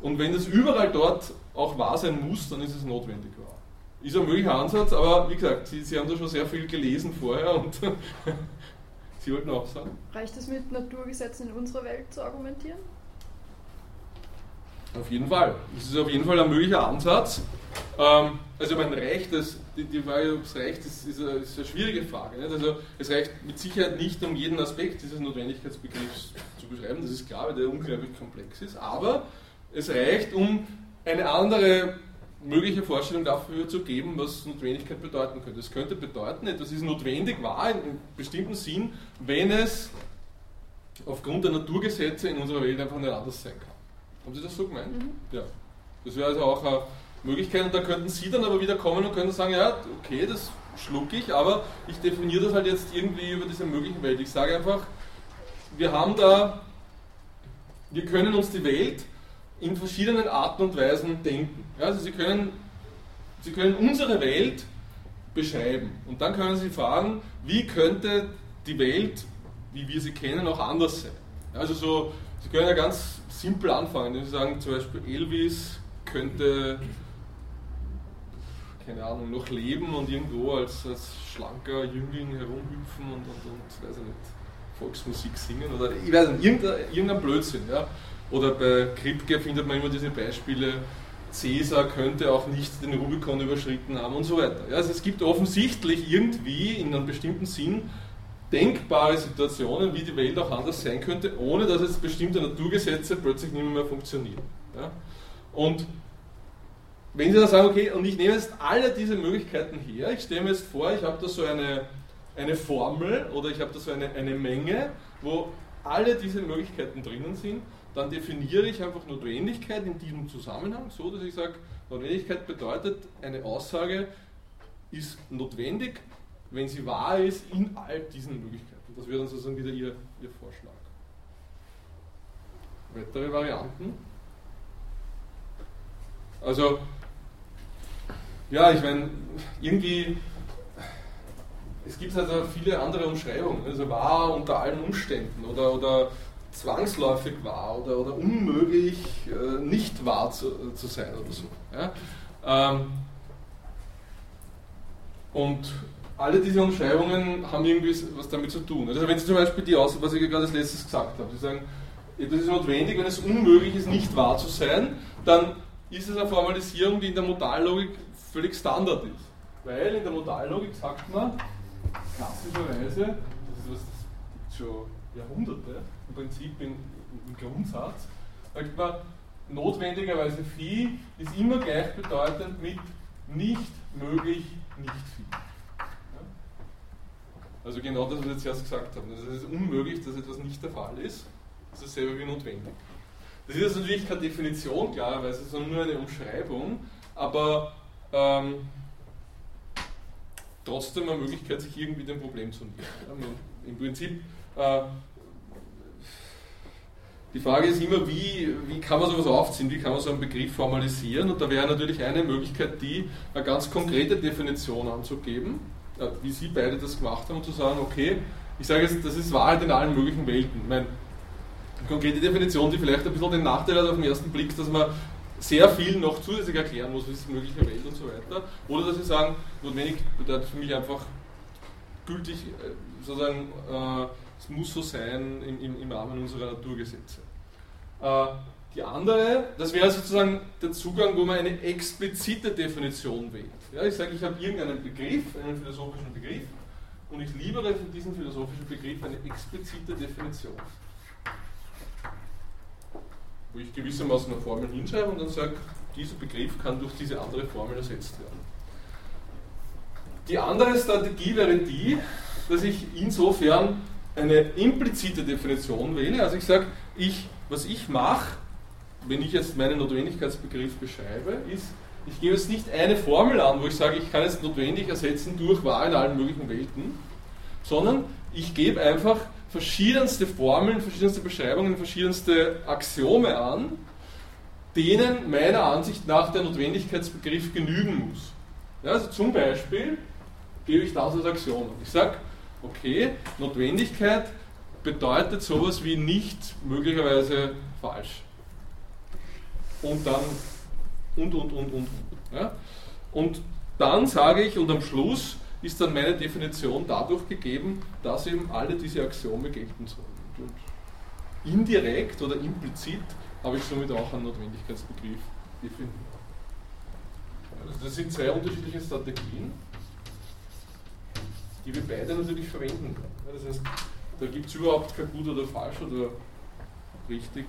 Und wenn das überall dort auch wahr sein muss, dann ist es notwendig wahr. Ist ein möglicher Ansatz, aber wie gesagt, Sie, Sie haben da schon sehr viel gelesen vorher und Sie wollten auch sagen. Reicht es mit Naturgesetzen in unserer Welt zu argumentieren? Auf jeden Fall. Das ist auf jeden Fall ein möglicher Ansatz. Ähm, also mein Recht, das, die, die Frage, ob es reicht, ist, ist, eine, ist eine schwierige Frage. Nicht? Also es reicht mit Sicherheit nicht, um jeden Aspekt dieses Notwendigkeitsbegriffs zu beschreiben, das ist klar, weil der unglaublich komplex ist, aber es reicht, um eine andere mögliche Vorstellung dafür zu geben, was Notwendigkeit bedeuten könnte. Es könnte bedeuten, etwas ist notwendig wahr in einem bestimmten Sinn, wenn es aufgrund der Naturgesetze in unserer Welt einfach nicht anders sein kann. Haben Sie das so gemeint? Mhm. Ja. Das wäre also auch eine Möglichkeit und da könnten Sie dann aber wieder kommen und können sagen, ja, okay, das schlucke ich, aber ich definiere das halt jetzt irgendwie über diese möglichen Welt. Ich sage einfach, wir haben da, wir können uns die Welt in verschiedenen Arten und Weisen denken. Ja, also Sie können, Sie können unsere Welt beschreiben und dann können Sie fragen, wie könnte die Welt, wie wir sie kennen, auch anders sein. Also so, Sie können ja ganz simpel anfangen, indem Sie sagen, zum Beispiel Elvis könnte, keine Ahnung, noch leben und irgendwo als, als schlanker Jüngling herumhüpfen und, und, und weiß ich nicht, Volksmusik singen oder ich weiß nicht, irgendein, irgendein Blödsinn. Ja? Oder bei Kripke findet man immer diese Beispiele, Cäsar könnte auch nicht den Rubikon überschritten haben und so weiter. Ja, also es gibt offensichtlich irgendwie in einem bestimmten Sinn denkbare Situationen, wie die Welt auch anders sein könnte, ohne dass jetzt bestimmte Naturgesetze plötzlich nicht mehr funktionieren. Ja? Und wenn Sie dann sagen, okay, und ich nehme jetzt alle diese Möglichkeiten her, ich stelle mir jetzt vor, ich habe da so eine, eine Formel oder ich habe da so eine, eine Menge, wo alle diese Möglichkeiten drinnen sind, dann definiere ich einfach Notwendigkeit in diesem Zusammenhang, so dass ich sage, Notwendigkeit bedeutet, eine Aussage ist notwendig, wenn sie wahr ist, in all diesen Möglichkeiten. Das wäre dann sozusagen wieder Ihr, Ihr Vorschlag. Weitere Varianten? Also, ja, ich meine, irgendwie, es gibt also viele andere Umschreibungen. Also wahr unter allen Umständen oder, oder zwangsläufig wahr oder, oder unmöglich äh, nicht wahr zu, zu, sein oder so. Ja? Ähm, und alle diese Umschreibungen haben irgendwie was damit zu tun. Also wenn Sie zum Beispiel die aus, was ich gerade als letztes gesagt habe, Sie sagen, das ist notwendig, wenn es unmöglich ist, nicht wahr zu sein, dann ist es eine Formalisierung, die in der Modallogik völlig Standard ist. Weil in der Modallogik sagt man klassischerweise, das ist was, das gibt schon Jahrhunderte, im Prinzip im, im Grundsatz, sagt man, notwendigerweise Phi ist immer gleichbedeutend mit nicht möglich, nicht Phi. Also genau das, was wir jetzt erst gesagt haben. Also es ist unmöglich, dass etwas nicht der Fall ist. Das ist dasselbe wie notwendig. Das ist natürlich keine Definition, klarerweise, sondern nur eine Umschreibung, aber ähm, trotzdem eine Möglichkeit, sich irgendwie dem Problem zu nähern. Im Prinzip, äh, die Frage ist immer, wie, wie kann man sowas aufziehen, wie kann man so einen Begriff formalisieren und da wäre natürlich eine Möglichkeit, die eine ganz konkrete Definition anzugeben, äh, wie Sie beide das gemacht haben, und zu sagen, okay, ich sage jetzt, das ist Wahrheit in allen möglichen Welten. Ich meine, eine konkrete Definition, die vielleicht ein bisschen den Nachteil hat auf den ersten Blick, dass man sehr viel noch zusätzlich erklären muss, wie die mögliche Welt und so weiter. Oder dass sie sagen, notwendig bedeutet für mich einfach gültig, äh, sozusagen, äh, es muss so sein im, im, im Rahmen unserer Naturgesetze. Äh, die andere, das wäre sozusagen der Zugang, wo man eine explizite Definition wählt. Ja, ich sage, ich habe irgendeinen Begriff, einen philosophischen Begriff, und ich liefere für diesen philosophischen Begriff eine explizite Definition wo ich gewissermaßen eine Formel hinschreibe und dann sage, dieser Begriff kann durch diese andere Formel ersetzt werden. Die andere Strategie wäre die, dass ich insofern eine implizite Definition wähle. Also ich sage, ich, was ich mache, wenn ich jetzt meinen Notwendigkeitsbegriff beschreibe, ist, ich gebe jetzt nicht eine Formel an, wo ich sage, ich kann jetzt notwendig ersetzen durch wahr in allen möglichen Welten, sondern ich gebe einfach verschiedenste Formeln, verschiedenste Beschreibungen, verschiedenste Axiome an, denen meiner Ansicht nach der Notwendigkeitsbegriff genügen muss. Ja, also zum Beispiel gebe ich das als Axiom. Ich sage, okay, Notwendigkeit bedeutet sowas wie nicht möglicherweise falsch. Und dann und, und, und, und. Ja? Und dann sage ich, und am Schluss ist dann meine Definition dadurch gegeben, dass eben alle diese Axiome gelten sollen. Und indirekt oder implizit habe ich somit auch einen Notwendigkeitsbegriff definiert. Also das sind zwei unterschiedliche Strategien, die wir beide natürlich verwenden können. Das heißt, da gibt es überhaupt kein gut oder falsch oder richtig,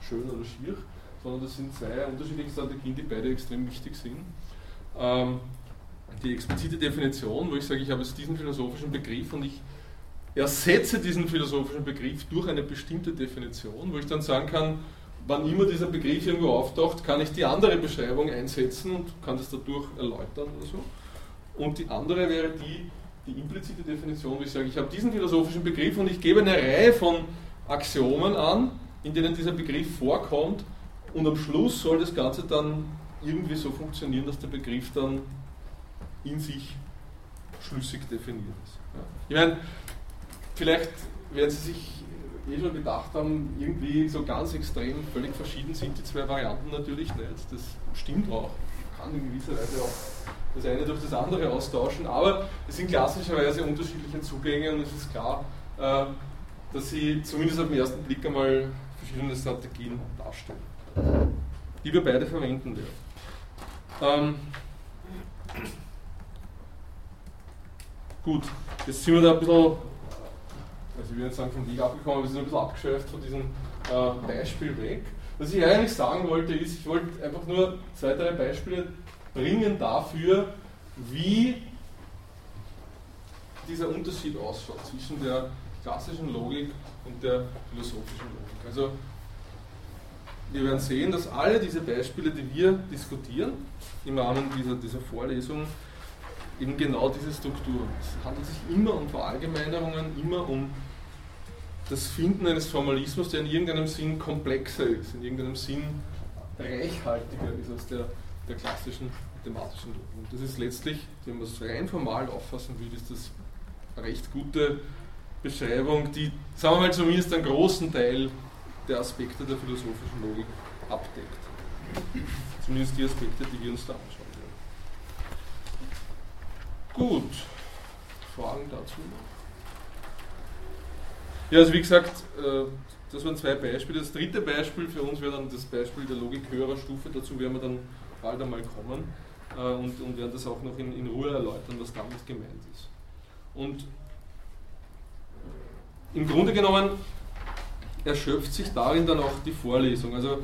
schön oder schier, sondern das sind zwei unterschiedliche Strategien, die beide extrem wichtig sind. Ähm, die explizite Definition, wo ich sage, ich habe jetzt diesen philosophischen Begriff und ich ersetze diesen philosophischen Begriff durch eine bestimmte Definition, wo ich dann sagen kann, wann immer dieser Begriff irgendwo auftaucht, kann ich die andere Beschreibung einsetzen und kann das dadurch erläutern oder so. Und die andere wäre die, die implizite Definition, wo ich sage, ich habe diesen philosophischen Begriff und ich gebe eine Reihe von Axiomen an, in denen dieser Begriff vorkommt und am Schluss soll das Ganze dann irgendwie so funktionieren, dass der Begriff dann in sich schlüssig definiert ist. Ich meine, vielleicht werden Sie sich eh schon gedacht haben, irgendwie so ganz extrem völlig verschieden sind die zwei Varianten natürlich nicht. Das stimmt auch, kann in gewisser Weise auch das eine durch das andere austauschen, aber es sind klassischerweise unterschiedliche Zugänge und es ist klar, äh, dass sie zumindest auf den ersten Blick einmal verschiedene Strategien darstellen, die wir beide verwenden werden. Gut, jetzt sind wir da ein bisschen, also ich will nicht sagen vom Weg abgekommen, aber wir sind ein bisschen abgeschöpft von diesem äh, Beispiel weg. Was ich eigentlich sagen wollte, ist, ich wollte einfach nur zwei, drei Beispiele bringen dafür, wie dieser Unterschied ausschaut zwischen der klassischen Logik und der philosophischen Logik. Also wir werden sehen, dass alle diese Beispiele, die wir diskutieren im Rahmen dieser, dieser Vorlesung, eben genau diese Strukturen. Es handelt sich immer um Verallgemeinerungen, immer um das Finden eines Formalismus, der in irgendeinem Sinn komplexer ist, in irgendeinem Sinn reichhaltiger ist als der, der klassischen mathematischen Logik. Und das ist letztlich, wenn man es rein formal auffassen will, ist das eine recht gute Beschreibung, die, sagen wir mal, zumindest einen großen Teil der Aspekte der philosophischen Logik abdeckt. Zumindest die Aspekte, die wir uns da anschauen. Gut. Fragen dazu noch? Ja, also wie gesagt, äh, das waren zwei Beispiele. Das dritte Beispiel für uns wäre dann das Beispiel der Logik höherer Stufe. Dazu werden wir dann bald einmal kommen äh, und, und werden das auch noch in, in Ruhe erläutern, was damit gemeint ist. Und im Grunde genommen erschöpft sich darin dann auch die Vorlesung. Also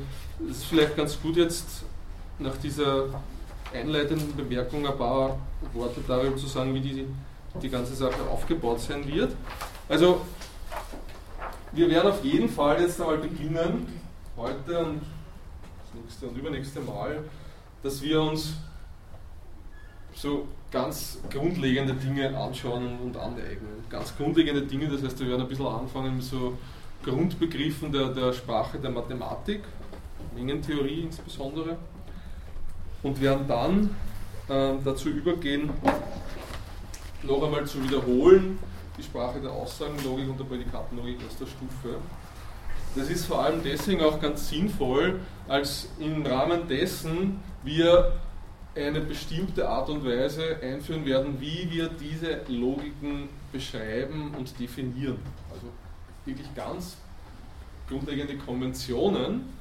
es ist vielleicht ganz gut jetzt nach dieser einleitenden Bemerkung ein paar Worte darüber zu sagen, wie die, die ganze Sache aufgebaut sein wird. Also wir werden auf jeden Fall jetzt einmal beginnen, heute und das nächste und übernächste Mal, dass wir uns so ganz grundlegende Dinge anschauen und aneignen. Ganz grundlegende Dinge, das heißt, wir werden ein bisschen anfangen mit so Grundbegriffen der, der Sprache der Mathematik, Mengentheorie insbesondere, und werden dann äh, dazu übergehen, noch einmal zu wiederholen, die Sprache der Aussagenlogik und der Prädikatenlogik aus der Stufe. Das ist vor allem deswegen auch ganz sinnvoll, als im Rahmen dessen wir eine bestimmte Art und Weise einführen werden, wie wir diese Logiken beschreiben und definieren. Also wirklich ganz grundlegende Konventionen,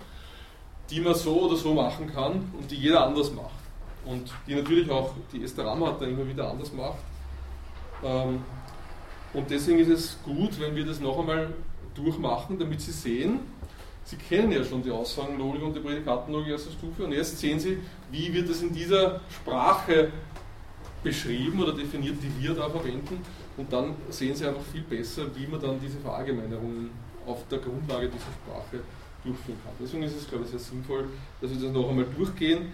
die man so oder so machen kann und die jeder anders macht. Und die natürlich auch die Esther Ramhat da immer wieder anders macht. Ähm, und deswegen ist es gut, wenn wir das noch einmal durchmachen, damit Sie sehen, Sie kennen ja schon die Aussagenlogik und die Prädikatenlogik erster Stufe und jetzt sehen Sie, wie wird das in dieser Sprache beschrieben oder definiert, die wir da verwenden und dann sehen Sie einfach viel besser, wie man dann diese Verallgemeinerungen auf der Grundlage dieser Sprache durchführen kann. Deswegen ist es, glaube ich, sehr sinnvoll, dass wir das noch einmal durchgehen.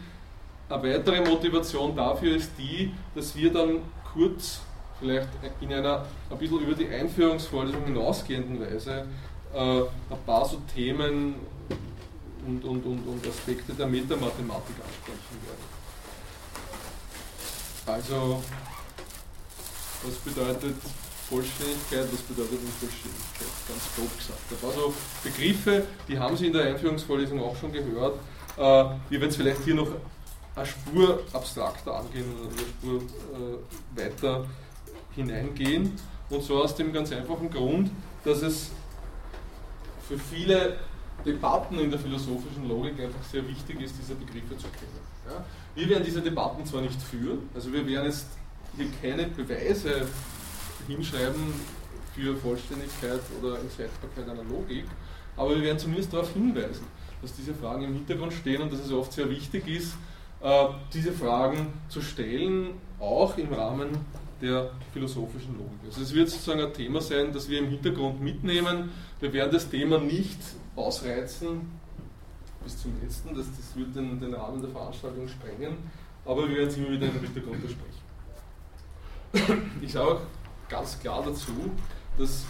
Eine weitere Motivation dafür ist die, dass wir dann kurz vielleicht in einer ein bisschen über die Einführungsvorlesung hinausgehenden Weise äh, ein paar so Themen und, und, und, und Aspekte der Metamathematik ansprechen werden. Also, was bedeutet Vollständigkeit, was bedeutet Unvollständigkeit? Ganz grob gesagt. Also Begriffe, die haben Sie in der Einführungsvorlesung auch schon gehört. Äh, wir werden es vielleicht hier noch eine Spur abstrakter angehen oder eine Spur äh, weiter hineingehen. Und zwar aus dem ganz einfachen Grund, dass es für viele Debatten in der philosophischen Logik einfach sehr wichtig ist, diese Begriffe zu kennen. Wir werden diese Debatten zwar nicht führen, also wir werden jetzt hier keine Beweise hinschreiben für Vollständigkeit oder Entscheidbarkeit einer Logik, aber wir werden zumindest darauf hinweisen, dass diese Fragen im Hintergrund stehen und dass es oft sehr wichtig ist, äh, diese Fragen zu stellen, auch im Rahmen der philosophischen Logik. Also es wird sozusagen ein Thema sein, das wir im Hintergrund mitnehmen. Wir werden das Thema nicht ausreizen bis zum letzten, das, das wird den, den Rahmen der Veranstaltung sprengen, aber wir werden es immer wieder im Hintergrund besprechen. Ich sage auch ganz klar dazu, dass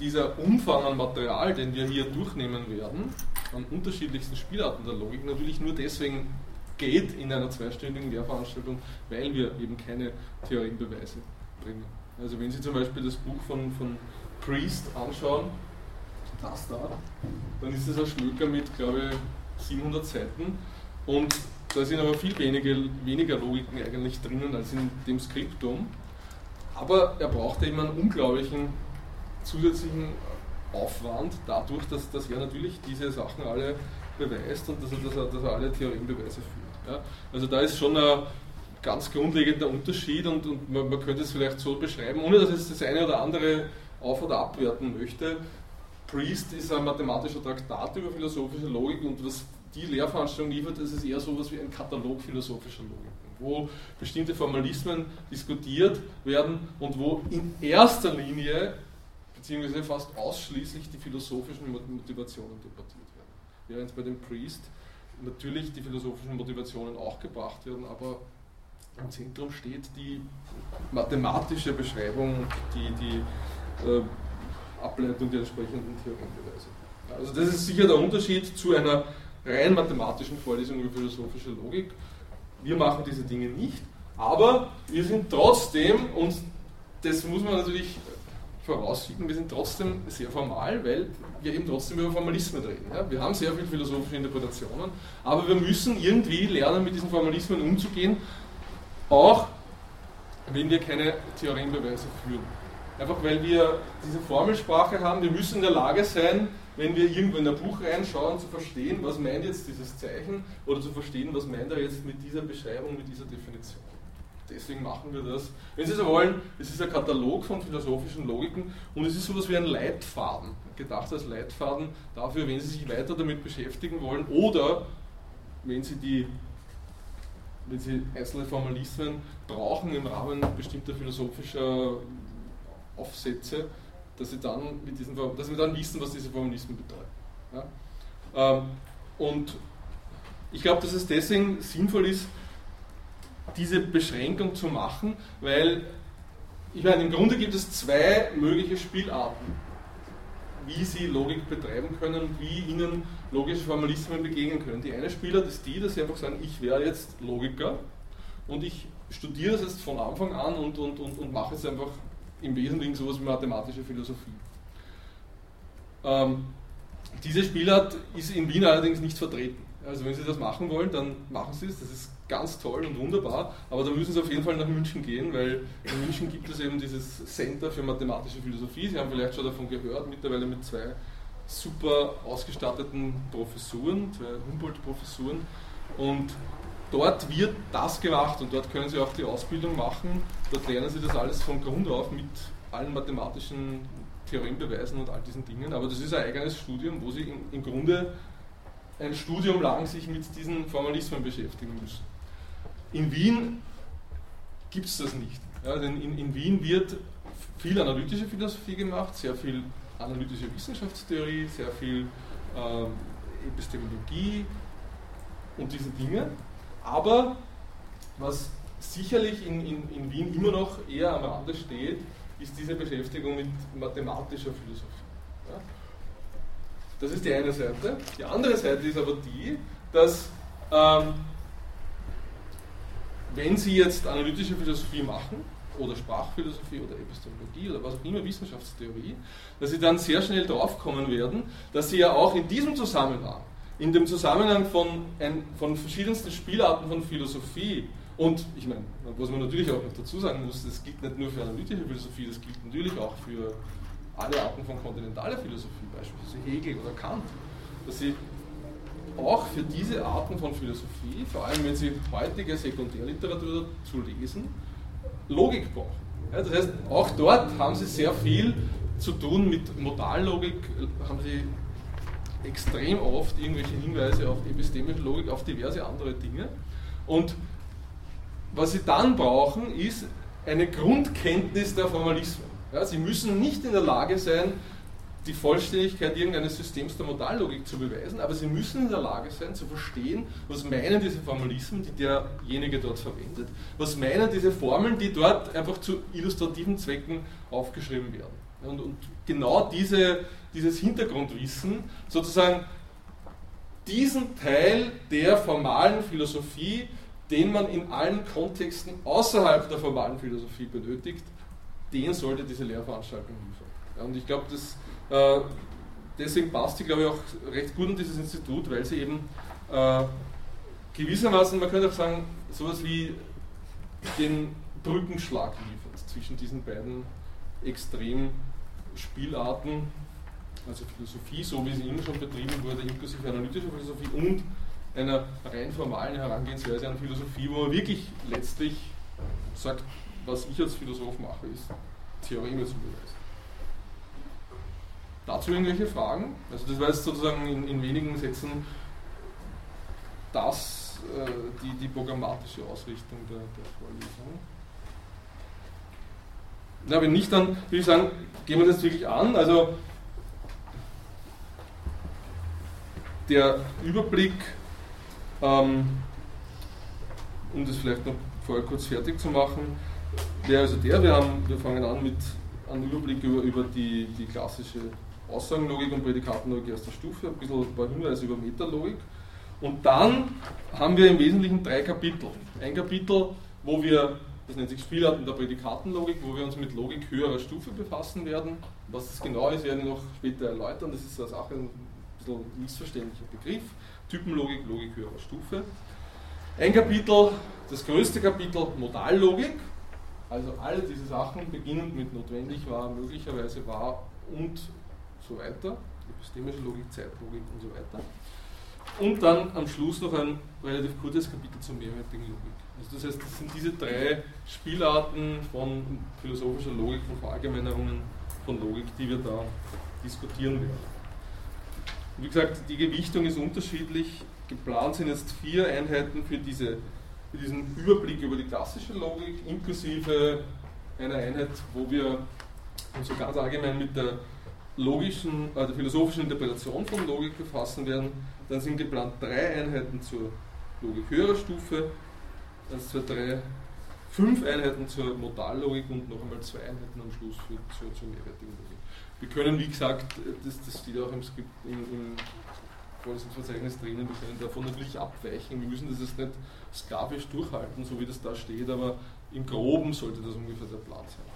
dieser Umfang an Material, den wir hier durchnehmen werden, an unterschiedlichsten Spielarten der Logik, natürlich nur deswegen geht in einer zweistündigen Lehrveranstaltung, weil wir eben keine Theoriebeweise bringen. Also wenn Sie zum Beispiel das Buch von, von Priest anschauen, das da, dann ist das ein Schlöker mit, glaube ich, 700 Seiten und da sind aber viel weniger, weniger Logiken eigentlich drinnen als in dem Skriptum. Aber er braucht eben einen unglaublichen zusätzlichen Aufwand dadurch, dass, dass er natürlich diese Sachen alle beweist und dass er, dass er, dass er alle Theorembeweise führt. Ja? Also da ist schon ein ganz grundlegender Unterschied und, und man, man, könnte es vielleicht so beschreiben, ohne dass es das eine oder andere auf- oder abwerten möchte. Priest ist ein mathematischer Traktat über philosophische Logik und was die Lehrveranstaltung liefert, das ist eher so etwas wie ein Katalog philosophischer Logik. Wo bestimmte Formalismen diskutiert werden und wo in erster Linie, beziehungsweise fast ausschließlich die philosophischen Motivationen debattiert werden. Während bei dem Priest natürlich die philosophischen Motivationen auch gebracht werden, aber im Zentrum steht die mathematische Beschreibung, die, die äh, Ableitung der entsprechenden Theorembeweise. Also das ist sicher der Unterschied zu einer rein mathematischen Vorlesung über philosophische Logik. Wir machen diese Dinge nicht, aber wir sind trotzdem, und das muss man natürlich vorausschicken, wir sind trotzdem sehr formal, weil wir eben trotzdem über Formalismen reden. Ja? Wir haben sehr viele philosophische Interpretationen, aber wir müssen irgendwie lernen, mit diesen Formalismen umzugehen, auch wenn wir keine Theorembeweise führen. Einfach weil wir diese Formelsprache haben, wir müssen in der Lage sein, wenn wir irgendwo in ein Buch reinschauen, zu verstehen, was meint jetzt dieses Zeichen oder zu verstehen, was meint er jetzt mit dieser Beschreibung, mit dieser Definition. Deswegen machen wir das. Wenn Sie so wollen, es ist ein Katalog von philosophischen Logiken und es ist sowas wie ein Leitfaden, gedacht als Leitfaden dafür, wenn Sie sich weiter damit beschäftigen wollen oder wenn Sie die wenn Sie einzelne Formalismen brauchen im Rahmen bestimmter philosophischer Aufsätze, dass Sie dann, mit diesen, dass Sie dann wissen, was diese Formalismen bedeuten. Ja? Ähm, und ich glaube, dass es deswegen sinnvoll ist, diese Beschränkung zu machen, weil ich meine, im Grunde gibt es zwei mögliche Spielarten, wie Sie Logik betreiben können, wie Ihnen logische Formalismen begegnen können. Die eine Spielart ist die, dass Sie einfach sagen, ich wäre jetzt Logiker und ich studiere das jetzt von Anfang an und, und, und, und mache jetzt einfach im Wesentlichen sowas wie mathematische Philosophie. Ähm, diese Spielart ist in Wien allerdings nicht vertreten. Also wenn Sie das machen wollen, dann machen Sie es. Das ist ganz toll und wunderbar, aber da müssen Sie auf jeden Fall nach München gehen, weil in München gibt es eben dieses Center für mathematische Philosophie. Sie haben vielleicht schon davon gehört, mittlerweile mit zwei super ausgestatteten Professuren, zwei Humboldt-Professuren. Und dort wird das gemacht und dort können Sie auch die Ausbildung machen. Dort lernen Sie das alles von Grund auf mit allen mathematischen Theorembeweisen und all diesen Dingen. Aber das ist ein eigenes Studium, wo Sie im Grunde ein Studium lang sich mit diesen Formalismen beschäftigen müssen. In Wien gibt es das nicht. Ja, denn in, in Wien wird viel analytische Philosophie gemacht, sehr viel analytische Wissenschaftstheorie, sehr viel äh, Epistemologie und diese Dinge. Aber was sicherlich in, in, in Wien immer noch eher am Rande steht, ist diese Beschäftigung mit mathematischer Philosophie. Ja? Das ist die eine Seite. Die andere Seite ist aber die, dass ähm, wenn Sie jetzt analytische Philosophie machen, oder Sprachphilosophie oder Epistemologie oder was auch immer, Wissenschaftstheorie, dass Sie dann sehr schnell draufkommen werden, dass Sie ja auch in diesem Zusammenhang, in dem Zusammenhang von, ein, von verschiedensten Spielarten von Philosophie, und ich meine, was man natürlich auch noch dazu sagen muss, das gilt nicht nur für analytische Philosophie, das gilt natürlich auch für alle Arten von kontinentaler Philosophie, beispielsweise Hegel oder Kant, dass sie auch für diese Arten von Philosophie, vor allem wenn sie heutige Sekundärliteratur zu lesen, Logik brauchen. Ja, das heißt, auch dort haben sie sehr viel zu tun mit Modallogik, haben sie extrem oft irgendwelche Hinweise auf epistemische Logik, auf diverse andere Dinge. Und was sie dann brauchen, ist eine Grundkenntnis der Formalismen. Ja, sie müssen nicht in der Lage sein, die Vollständigkeit irgendeines Systems der Modallogik zu beweisen, aber sie müssen in der Lage sein zu verstehen, was meinen diese Formalismen, die derjenige dort verwendet, was meinen diese Formeln, die dort einfach zu illustrativen Zwecken aufgeschrieben werden. Und, und genau diese, dieses Hintergrundwissen, sozusagen diesen Teil der formalen Philosophie, den man in allen Kontexten außerhalb der formalen Philosophie benötigt, den sollte diese Lehrveranstaltung liefern. und ich glaube, äh, deswegen passt sie, glaube ich, auch recht gut in dieses Institut, weil sie eben äh, gewissermaßen, man könnte auch sagen, sowas wie den Brückenschlag liefert zwischen diesen beiden Extremspielarten, also Philosophie, so wie sie immer schon betrieben wurde, inklusive analytischer Philosophie und einer rein formalen Herangehensweise an Philosophie, wo man wirklich letztlich sagt, was ich als Philosoph mache, ist Theoreme zu beweisen. Dazu irgendwelche Fragen? Also das war jetzt sozusagen in, in wenigen Sätzen das, äh, die, die programmatische Ausrichtung der, der Vorlesung. Na, wenn nicht, dann würde ich sagen, gehen wir das wirklich an. Also der Überblick, ähm, um das vielleicht noch vorher kurz fertig zu machen, wäre also der, wir, haben, wir fangen an mit einem Überblick über, über die, die klassische Aussagenlogik und Prädikatenlogik erster Stufe, ein bisschen ein paar Hinweise über Metalogik. Und dann haben wir im Wesentlichen drei Kapitel. Ein Kapitel, wo wir, das nennt sich Spielarten der Prädikatenlogik, wo wir uns mit Logik höherer Stufe befassen werden. Was das genau ist, werden wir noch später erläutern. Das ist eine Sache, ein bisschen missverständlicher Begriff. Typenlogik, Logik höherer Stufe. Ein Kapitel, das größte Kapitel, Modallogik. Also alle diese Sachen, beginnend mit notwendig war, möglicherweise war und so weiter. Epistemische Logik, Zeitlogik und so weiter. Und dann am Schluss noch ein relativ kurzes Kapitel zur mehrwertigen Logik. Also das heißt, das sind diese drei Spielarten von philosophischer Logik, von Verallgemeinerungen von Logik, die wir da diskutieren werden. Wie gesagt, die Gewichtung ist unterschiedlich. Geplant sind jetzt vier Einheiten für, diese, für diesen Überblick über die klassische Logik, inklusive einer Einheit, wo wir uns so ganz allgemein mit der logischen, äh, der philosophischen Interpretation von Logik befassen werden. Dann sind geplant drei Einheiten zur Logik höherer Stufe, dann zwei, drei, fünf Einheiten zur Modallogik und noch einmal zwei Einheiten am Schluss für, zur, zur mehrwertigen Logik. Wir können, wie gesagt, das, das steht auch im Skript, im, im Vorlesungsverzeichnis drinnen, wir können davon natürlich abweichen. Wir müssen das jetzt nicht sklavisch durchhalten, so wie das da steht, aber im Groben sollte das ungefähr der Plan sein.